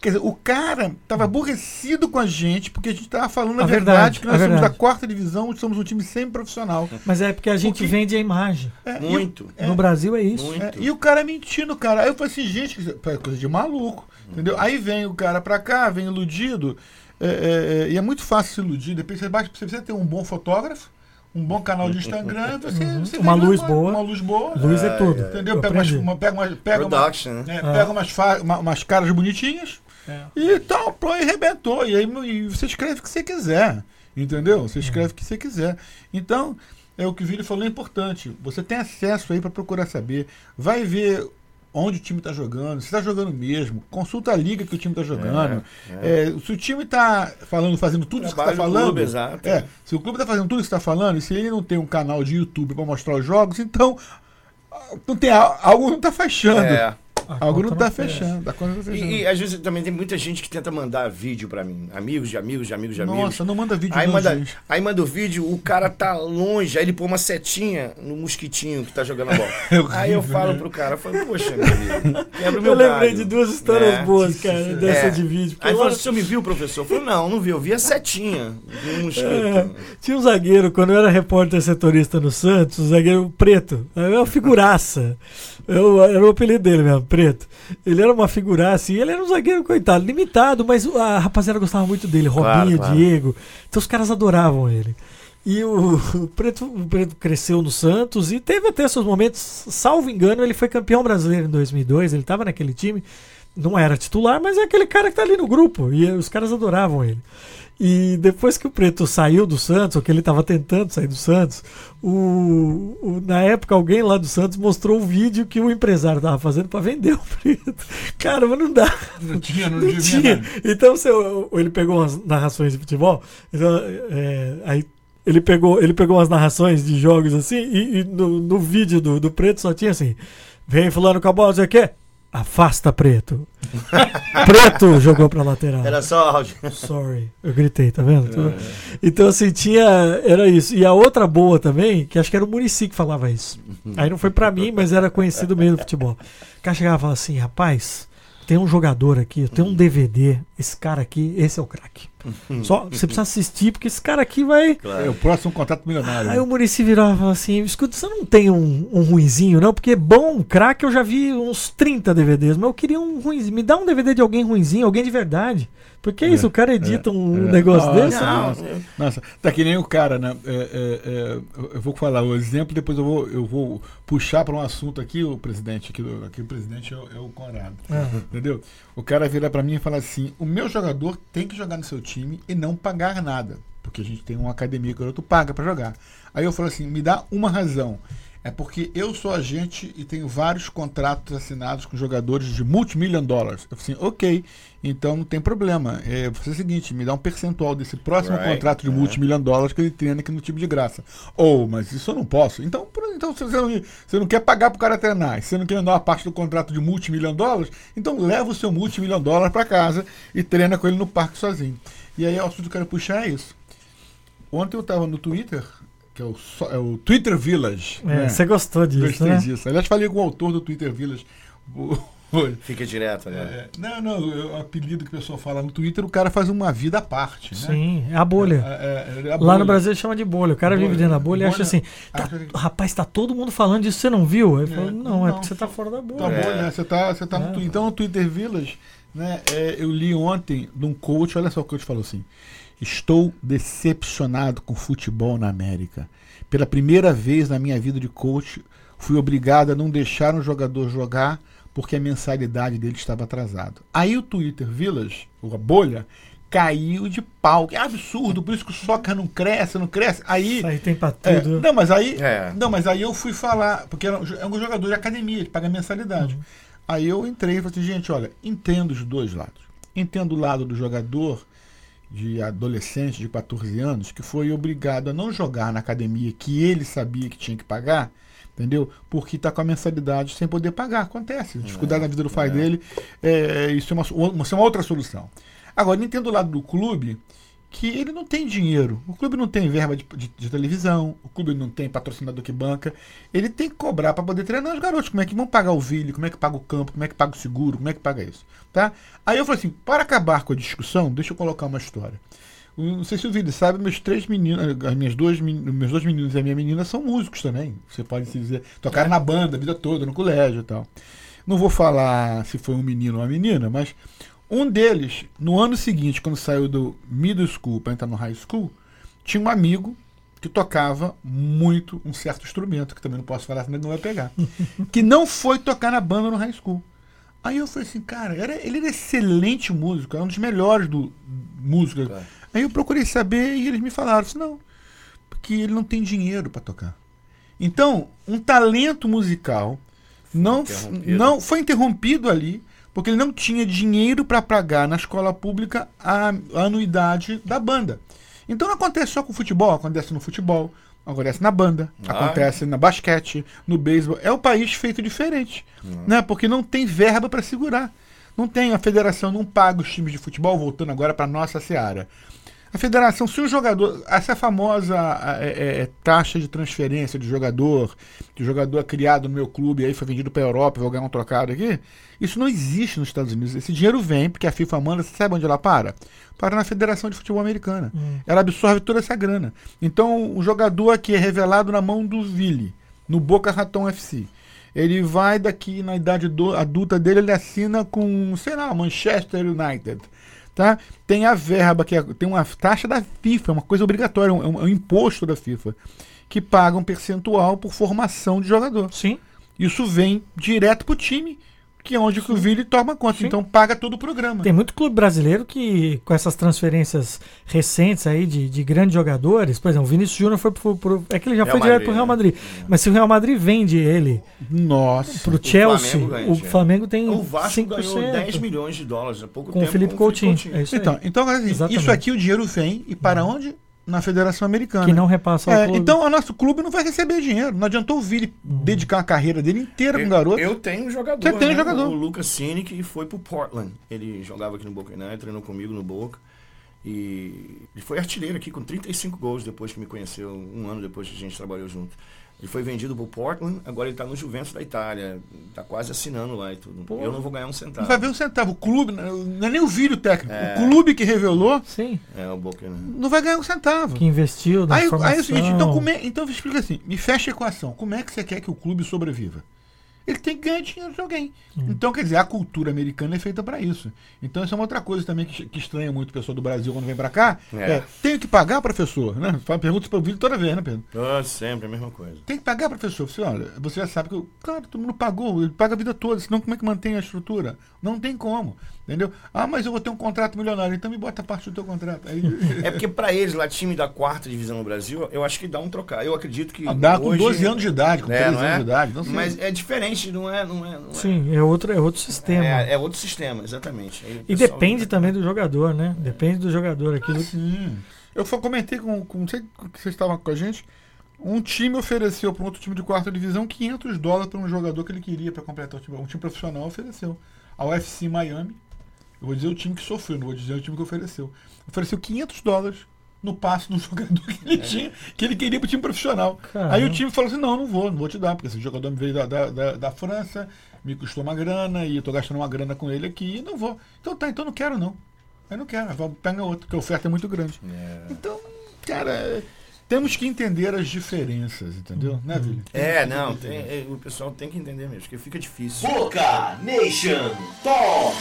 Quer dizer, o cara tava aborrecido com a gente porque a gente tava falando a, A verdade, verdade, que nós somos da quarta divisão, somos um time semi-profissional. Mas é porque a gente Porque- vende a imagem. É, e o- Muito. No Brasil é isso. Muito. É, e o cara mentindo, cara. Aí eu falei assim, gente, isso é coisa de maluco. Entendeu? Aí vem o cara pra cá, vem iludido. É, é, é, e é muito fácil se iludir. Depois você basta, você precisa ter um bom fotógrafo, um bom canal de Instagram, você, você Uma luz uma, boa. Uma luz boa. Luz é tudo. Entendeu? Eu Pega umas, uma, pega umas, pega uma, Production, né? é, Ah. pega umas, uma- umas caras bonitinhas É. e tal, pô, e arrebentou. E aí e você escreve o que você quiser. Entendeu? Você escreve o que você quiser. Então, é o que o Vini falou é importante. Você tem acesso aí para procurar saber. Vai ver onde o time está jogando, se está jogando mesmo. Consulta a liga que o time está jogando. É, se o time está falando, fazendo tudo isso que está falando. clube, exato. É, se o clube está fazendo tudo isso que está falando, e se ele não tem um canal de YouTube para mostrar os jogos, então não tem, algo não está fechando. É. A Algo não está fecha. fechando. A conta não tá fechando. E, e às vezes também tem muita gente que tenta mandar vídeo pra mim. Amigos de amigos de amigos de amigos. Nossa, não manda vídeo Aí não, manda, gente. aí manda o vídeo, o cara tá longe, aí ele põe uma setinha no mosquitinho que tá jogando a bola. É horrível, aí eu falo né? pro cara, eu falo, poxa, meu amigo, quebra o meu Eu lembrei galho. de duas histórias É. boas, cara, dessa É. de vídeo. porque Aí acho- o senhor me viu, professor? Eu falei, não, não vi, eu vi a setinha no mosquito. É, tinha um zagueiro, quando eu era repórter setorista no Santos, um zagueiro preto, era uma figuraça. Eu, era o apelido dele mesmo, preto. Ele era uma figuraça e ele era um zagueiro, coitado, limitado, mas a rapaziada gostava muito dele, Claro, Robinho, claro. Diego. Então os caras adoravam ele. E o, o preto, o Preto cresceu no Santos e teve até seus momentos, salvo engano, ele foi campeão brasileiro em 2002, ele estava naquele time, não era titular, mas é aquele cara que tá ali no grupo e os caras adoravam ele. E depois que o Preto saiu do Santos, ou que ele estava tentando sair do Santos, o, o- na época alguém lá do Santos mostrou o vídeo que o empresário estava fazendo para vender o Preto. Cara, mas não dá. Não tinha, não, Não tinha. nada. Então ele pegou umas narrações de futebol, então, é, aí ele pegou, ele pegou umas narrações de jogos assim, e, e no, no vídeo do, do Preto só tinha assim: vem fulano com a bola, não sei o quê. Afasta preto. preto jogou pra lateral. Era só áudio. Sorry. Eu gritei, tá vendo? Tudo- Então, assim, tinha. Era isso. E a outra boa também, que acho que era o Murici que falava isso. Aí não foi pra mim, mas era conhecido mesmo do futebol. O cara chegava e falava assim: rapaz, tem um jogador aqui, tem um DVD. Esse cara aqui, esse é o craque. Só você precisa assistir, porque esse cara aqui vai. É o próximo contrato milionário. Aí o Murici virava e falava assim: escuta, você não tem um, um ruinzinho, não? Porque bom, craque, eu já vi uns 30 DVDs, mas eu queria um ruinzinho. Me dá um DVD de alguém ruinzinho, alguém de verdade. Porque é isso, o cara edita um É. negócio Nossa, desse. Não, Nossa, nossa, tá que nem o cara, né? É, é, é, eu- vou falar o exemplo, depois eu vou, eu vou puxar para um assunto aqui, o presidente, aqui, do- aqui o presidente é o, é o Conrado. Ah. Entendeu? O cara vira para mim e fala assim: o meu jogador tem que jogar no seu time e não pagar nada. Porque a gente tem uma academia que o outro paga para jogar. Aí eu falo assim: me dá uma razão. É porque eu sou agente e tenho vários contratos assinados com jogadores de multimillion dólares. Eu falei assim, ok, então não tem problema. É, vou fazer o seguinte, me dá um percentual desse próximo Right, contrato de é. multimillion dólares que ele treina aqui no time de graça. Ou, mas isso eu não posso. Então, então se você não, você não quer pagar pro cara treinar, você não quer dar uma parte do contrato de multimilhão dólares, então leva o seu multimilhão dólares para casa e treina com ele no parque sozinho. E aí o assunto que eu quero puxar é isso. Ontem eu estava no Twitter, que é o, é o Twitter Village. É, né? Você gostou disso, Gostei né? disso. Aliás, falei com o autor do Twitter Village. o- o- Fica direto, né? é, não, não, o apelido que o pessoal fala no Twitter, o cara faz uma vida à parte. Né? Sim, é a bolha. É, é, é a Lá bolha. no Brasil chama de bolha. O cara Bolha. vive dentro da bolha e acha Bolha. assim: tá- Acha que- rapaz, tá todo mundo falando disso, você não viu? Aí É, fala, não, é não, porque você tá fora da Tá bolha. bom, É. né? Você tá, você tá no É. Twitter. Então, no Twitter Village, né? é, eu li ontem de um coach, olha só o que o coach falou assim. Estou decepcionado com o futebol na América. Pela primeira vez na minha vida de coach, fui obrigado a não deixar um jogador jogar porque a mensalidade dele estava atrasada. Aí o Twitter Village, ou a bolha, caiu de pau. Que absurdo, por isso que o soccer não cresce, não cresce. Aí Isso aí tem pra é, tudo. não, mas aí, É. não, mas aí eu fui falar, porque é um jogador de academia, ele paga mensalidade. Aí eu entrei e falei assim, gente, olha, entendo os dois lados. Entendo o lado do jogador de adolescente de 14 anos que foi obrigado a não jogar na academia que ele sabia que tinha que pagar, entendeu? Porque está com a mensalidade sem poder pagar. Acontece, dificuldade na vida do pai dele, é, isso é uma, uma, isso é uma outra solução. Agora, entendo o lado do clube que ele não tem dinheiro. O clube não tem verba de, de- de televisão, o clube não tem patrocinador que banca. Ele tem que cobrar para poder treinar os garotos. Como é que vão pagar o Ville, como é que paga o campo, como é que paga o seguro, como é que paga isso. Tá? Aí eu falei assim, para acabar com a discussão, deixa eu colocar uma história. Não sei se o Ville sabe, meus três meninos, as minhas duas, meus dois meninos e a minha menina são músicos também. Você pode se dizer, tocaram na banda a vida toda, no colégio e tal. Não vou falar se foi um menino ou uma menina, mas um deles, no ano seguinte, quando saiu do middle school para entrar no high school, tinha um amigo que tocava muito um certo instrumento, que também não posso falar, senão ele não vai pegar, que não foi tocar na banda no high school. Aí eu falei assim, cara, era, ele era excelente músico, era um dos melhores do músicos. Claro. Aí eu procurei saber e eles me falaram assim, não, porque ele não tem dinheiro para tocar. Então, um talento musical não, não foi interrompido ali porque ele não tinha dinheiro para pagar na escola pública a, a anuidade da banda. Então não acontece só com o futebol, acontece no futebol, acontece na banda, Ah. acontece na basquete, no beisebol. É um país feito diferente, né? Porque não tem verba para segurar. Não tem, a federação não paga os times de futebol, voltando agora para nossa seara. A federação, se o jogador. Essa famosa é, é, é, taxa de transferência de jogador, que o jogador é criado no meu clube e aí foi vendido para a Europa, vou ganhar um trocado aqui. Isso não existe nos Estados Unidos. Esse dinheiro vem, porque a FIFA manda, você sabe onde ela para? Para na Federação de Futebol Americana. Ela absorve toda essa grana. Então, o jogador aqui é revelado na mão do Ville, no Boca Raton FC. Ele vai daqui na idade do- adulta dele, ele assina com, sei lá, Manchester United tá? Tem a verba, que é, tem uma taxa da FIFA, uma coisa obrigatória, um, é um imposto da FIFA, que paga um percentual por formação de jogador. Sim. Isso vem direto pro time, que é onde que o Vili toma conta. Sim. Então paga todo o programa. Tem muito clube brasileiro que, com essas transferências recentes aí de, de grandes jogadores, por exemplo, o Vinícius Júnior foi pro, pro- É que ele já Real foi direto Madrid, pro Real né? Madrid. Mas se o Real Madrid vende ele Nossa. pro Chelsea, Flamengo ganha, o. Flamengo tem O Vasco 5%. ganhou 10 milhões de dólares há pouco com o tempo Felipe Coutinho. É isso aí. Então, então assim, isso aqui o dinheiro vem e para onde? Na Federação Americana. que não repassa ao É, clube. então o nosso clube não vai receber dinheiro. Não adiantou o Vili dedicar a carreira dele inteira com o garoto. Eu tenho um jogador. Você tem um né? jogador. O Lucas Cine, que foi pro Portland. Ele jogava aqui no Boca United, treinou comigo no Boca. E ele foi artilheiro aqui com 35 gols depois que me conheceu, um ano depois que a gente trabalhou junto. Ele foi vendido pro Portland, agora ele tá no Juventus da Itália. Tá quase assinando lá e tudo. Pô. Eu não vou ganhar um centavo. Não vai ver um centavo. O clube, não é nem o Vili o técnico. É. O clube que revelou Sim, É, o Boca, né? não vai ganhar um centavo. que investiu na Aí, formação. aí é o seguinte, então, como é, então explica assim, me fecha a equação. Como é que você quer que o clube sobreviva? Ele tem que ganhar dinheiro de alguém. Então, quer dizer, a cultura americana é feita para isso. Então, isso é uma outra coisa também que, que estranha muito o pessoal do Brasil quando vem para cá. É. É, tenho que pagar, professor? Né? Pergunta para o vídeo toda vez, né, Pedro? Ah, sempre a mesma coisa. Tem que pagar, professor. Você, olha, você já sabe que, eu- claro, todo mundo pagou, ele paga a vida toda, senão como é que mantém a estrutura? Não tem como, entendeu? Ah, mas eu vou ter um contrato milionário, então me bota parte do teu contrato. Aí, É porque pra eles, lá, time da quarta divisão no Brasil, eu acho que dá um trocar. Eu acredito que. Ah, dá com hoje- 12 anos de idade, com É, 13 não anos é? de idade. Não sei. Mas é diferente, não é? Não é, não é. Sim, é outro, é outro sistema. É, é outro sistema, exatamente. Aí E depende também do jogador, né? Depende do jogador. Aquilo Sim. Eu só comentei com, com não sei que vocês estavam com a gente. Um time ofereceu para um outro time de quarta divisão 500 dólares para um jogador que ele queria para completar o time. Um time profissional ofereceu. A UFC Miami, eu vou dizer o time que sofreu, não vou dizer o time que ofereceu. Ofereceu 500 dólares no passe do jogador que ele tinha, que ele queria para o time profissional. Caramba. Aí o time falou assim: não, não vou, não vou te dar, porque esse jogador me veio da, da, da, da França, me custou uma grana e eu tô gastando uma grana com ele aqui e não vou. Então tá, então não quero não. Eu não quero, vamos- pega outro, porque a oferta é muito grande. É. Então, cara, temos que entender as diferenças, entendeu? Né, Vili? É, não, tem- é, o pessoal tem que entender mesmo, porque fica difícil. Boca Nation Talk.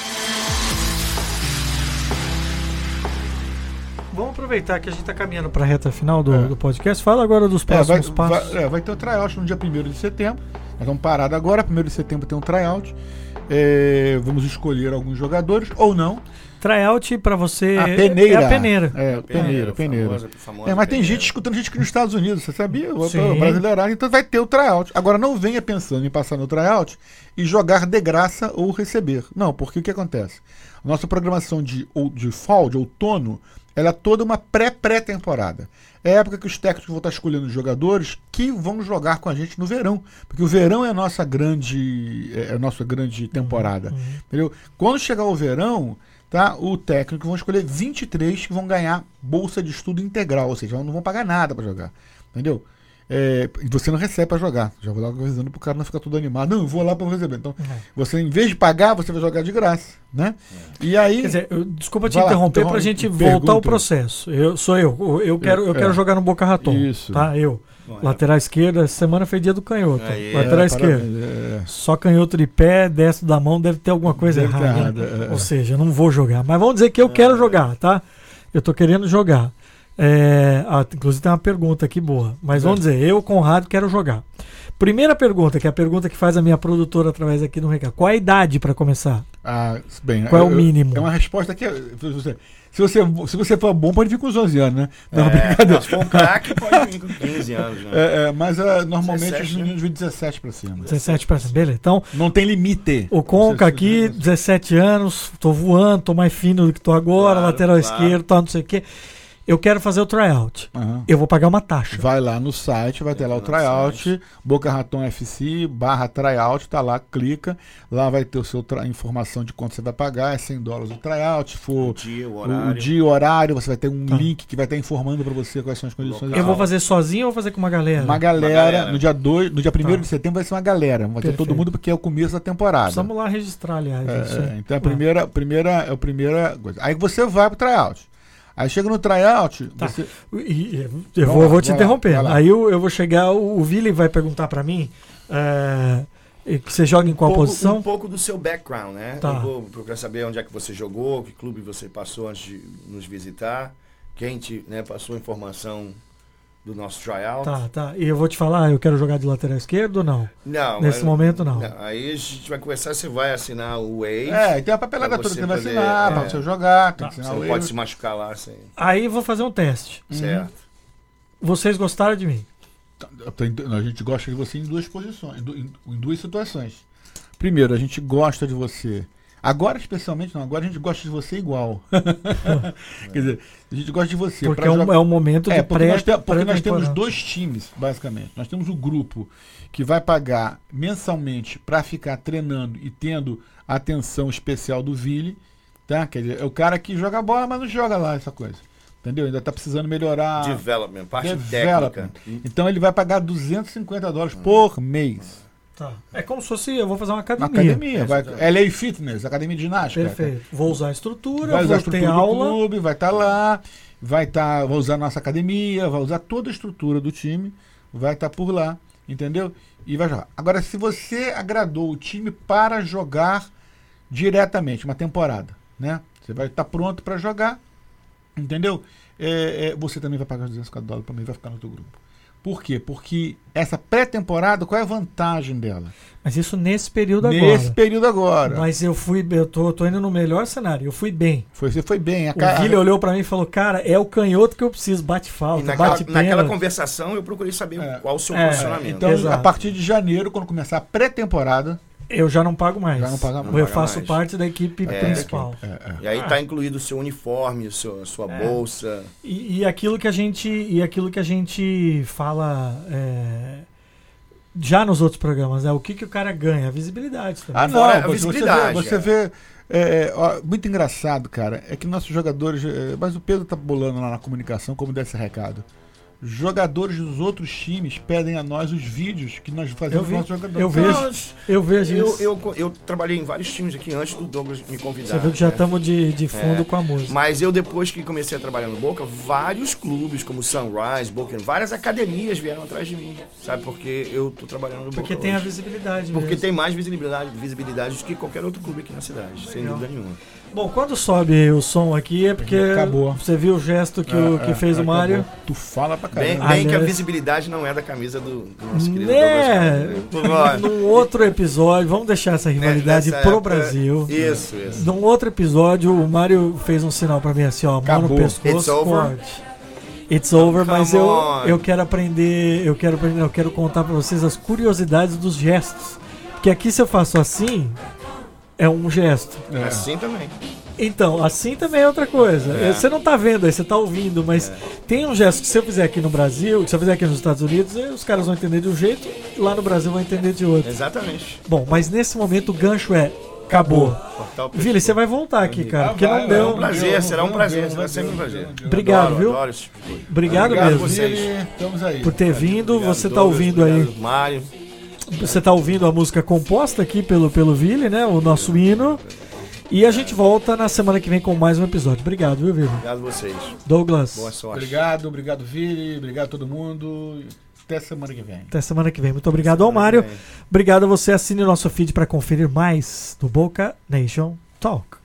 Vamos aproveitar que a gente está caminhando para a reta final do, É. do podcast. Fala agora dos É, vai, próximos passos. vai, é, vai ter o tryout no dia 1 de setembro. Nós estamos parados agora, 1 de setembro tem um tryout. É, vamos escolher alguns jogadores, ou não. Tryout para você A peneira. é a peneira. É, peneira, peneira. famosa- famosa É, mas tem peneira. gente escutando gente aqui nos Estados Unidos, você sabia? O Sim. brasileirado, então vai ter o tryout. Agora não venha pensando em passar no tryout e jogar de graça ou receber. Não, porque o que acontece? Nossa programação de, ou- de fall, de outono, ela é toda uma pré-pré-temporada. É a época que os técnicos vão estar escolhendo os jogadores que vão jogar com a gente no verão. Porque o verão é a nossa grande, é a nossa grande temporada. Entendeu? Quando chegar o verão, tá? O técnico vão escolher 23 que vão ganhar bolsa de estudo integral, ou seja, não vão pagar nada para jogar. Entendeu? É, e você não recebe para jogar. Já vou lá avisando pro cara não ficar todo animado. Não, eu vou lá para receber. Então, você, em vez de pagar, você vai jogar de graça, né? E aí. Quer dizer, eu- desculpa te lá, interromper então, pra gente pergunta. voltar ao processo. Eu, sou eu. Eu- quero, eu É. quero jogar no Boca Raton. Isso. Tá? Eu. Lateral esquerda, essa semana foi dia do canhoto. Aí, Lateral É, esquerda. é, Só canhoto de pé, destro da mão, deve ter alguma coisa Deve errada. errado, é, é. Ou seja, eu não vou jogar. Mas vamos dizer que eu quero jogar, tá? Eu tô querendo jogar. É, ah, inclusive tem uma pergunta aqui boa. Mas vamos dizer, eu, Conrado, quero jogar. Primeira pergunta, que é a pergunta que faz a minha produtora através aqui no recado. Qual a idade pra começar? Ah, bem, Qual é o eu- mínimo? É uma resposta que. Se você, se você, se você for bom, pode vir com os 11 anos, né? Não, É, brincadeira. se for um craque, pode vir com 15 anos, né? É, é, mas ah, normalmente 17, os meninos de 17 pra cima. 17 para cima. Beleza. Então, Não tem limite. o Conca aqui, 17 anos, tô voando, tô mais fino do que tô agora, Claro, lateral claro. esquerdo, tal, não sei o quê. Eu quero fazer o tryout. Aham. Eu vou pagar uma taxa. Vai lá no site, vai ter lá o tryout, Boca Raton FC, barra tryout, tá lá, clica. Lá vai ter o seu tra- informação de quanto você vai pagar, é 100 dólares o tryout. For O dia, o o, o horário. dia e o horário, você vai ter um Tá. link que vai estar informando pra você quais são as condições. Eu vou fazer sozinho ou vou fazer com uma galera? Uma galera, galera. no dia 2, no dia 1 Tá. de setembro vai ser uma galera. Vai ter todo Perfeito. mundo porque é o começo da temporada. Precisamos lá registrar, aliás. É, é, então a primeira, primeira, é a primeira coisa. Aí você vai pro tryout. Aí chega no tryout, Tá. você. E- Eu vou, lá, vou te lá, interromper. vai lá. Aí eu, eu vou chegar, o, o Vili vai perguntar pra mim é, que você joga em qual um pouco, posição? Um pouco do seu background, né? Tá. Eu vou procurar saber onde é que você jogou, que clube você passou antes de nos visitar, quem te né, passou informação do nosso tryout. Tá, tá. E eu vou te falar, eu quero jogar de lateral esquerdo ou não? Não, Nesse mas- momento, não. Aí a gente vai conversar, você vai assinar o Wave. É, e tem a papelada toda você que você vai poder- assinar, é. pra você jogar, tem Tá. que Você assinar não o pode se machucar lá sem. Aí eu vou fazer um teste. Uhum. Certo. Vocês gostaram de mim? Tem- A gente gosta de você em duas posições, em duas situações. Primeiro, a gente gosta de você. Agora, especialmente, não, agora a gente gosta de você igual. Quer dizer, a gente gosta de você. Porque é um, jogar- é um momento É, de porque, pré nós, te- porque nós temos dois times, basicamente. Nós temos o grupo que vai pagar mensalmente para ficar treinando e tendo a atenção especial do Vili. Tá? Quer dizer, é o cara que joga bola, mas não joga lá essa coisa. Entendeu? Ainda tá precisando melhorar. Development, parte Development. técnica. Então ele vai pagar 250 dólares por mês. Tá. É como se fosse, eu vou fazer uma academia. academia. Vai, LA Fitness, academia de ginástica. Perfeito. Vou usar a estrutura, Vai usar a vou ter estrutura do aula. clube, vai estar lá, vai estar, vai usar a nossa academia, vai usar toda a estrutura do time, vai estar por lá, entendeu? E vai jogar. Agora, se você agradou o time para jogar diretamente uma temporada, né? Você vai estar pronto para jogar, entendeu? É, é, você também vai pagar os 250 dólares para mim, vai ficar no teu grupo. Por quê? Porque essa pré-temporada, qual é a vantagem dela? Mas isso nesse período Nesse agora. período agora. Mas eu fui, eu tô, tô indo no melhor cenário. Eu fui bem. Foi, você foi bem. A O ca- Vili olhou pra mim e falou: Cara, é o canhoto que eu preciso. Bate falta, naquela, bate naquela conversação eu procurei saber É. qual o seu É, posicionamento. Então, Exato. a partir de janeiro, quando começar a pré-temporada, Eu já não pago mais. Já não paga mais. Eu Não paga faço mais. parte da equipe É, principal. é, é. E aí tá incluído o seu uniforme, o seu, a sua É. bolsa. E, e aquilo que a gente e aquilo que a gente fala é, já nos outros programas é o que, que o cara ganha, a visibilidade. também. Ah, não, Fora a você- visibilidade, Você vê, você é. vê ó, muito engraçado, cara, é que nossos jogadores. é, mas o Pedro tá bolando lá na comunicação como desse recado. Jogadores dos outros times pedem a nós os vídeos que nós Eu fazemos vi, com nossos jogadores. eu vejo, eu vejo Eu, isso. eu, eu trabalhei em vários times aqui antes do Douglas me convidar. Você viu que já né? estamos de, de fundo É. com a música. Mas eu, depois que comecei a trabalhar no Boca, vários clubes, como Sunrise, Boca, várias academias vieram atrás de mim. Sabe? Porque eu tô trabalhando no Porque Boca. tem a hoje. visibilidade. Porque mesmo. tem mais visibilidade, visibilidade do que qualquer outro clube aqui na cidade, sem Legal. dúvida nenhuma. Bom, quando sobe o som aqui é porque Acabou. você viu o gesto que, o, É, que é, fez o acabou. Mário. Tu fala pra Bem, caramba. bem que a Aliás- visibilidade não é da camisa do, do nosso querido Né? Douglas né? Num outro episódio, vamos deixar essa rivalidade Nessa pro época- Brasil. Isso, isso. Num outro episódio, o Mário fez um sinal pra mim assim, ó, mão no pescoço, It's over? corte. It's over, Come mas eu, eu quero aprender, eu quero aprender, eu quero contar pra vocês as curiosidades dos gestos. Porque aqui se eu faço assim, é um gesto. É. Assim também. Então, assim também é outra coisa. É. Você não tá vendo aí, você tá ouvindo, mas tem um gesto que se eu fizer aqui no Brasil, que se eu fizer aqui nos Estados Unidos, os caras vão entender de um jeito, lá no Brasil vão entender de outro. Exatamente. Bom, mas nesse momento o gancho é Acabou. Vili, você vai voltar aqui, cara, Ah, porque vai, não deu. É um prazer, será um prazer, será sempre um prazer. Obrigado, Adoro, viu? Adoro esse tipo. Obrigado Obrigado mesmo vocês. Estamos aí. por ter vindo. Obrigado, Você tá Douglas, ouvindo aí. obrigado, Mário. Você tá ouvindo a música composta aqui pelo, pelo Vili, né? O nosso hino. E a gente volta na semana que vem com mais um episódio. Obrigado, viu, Vili? Obrigado a vocês. Douglas, Boa sorte. Obrigado, obrigado, Vili. Obrigado a todo mundo. Até semana que vem. até semana que vem. Muito obrigado ao Mário. Obrigado a você. Assine o nosso feed para conferir mais do Boca Nation Talk.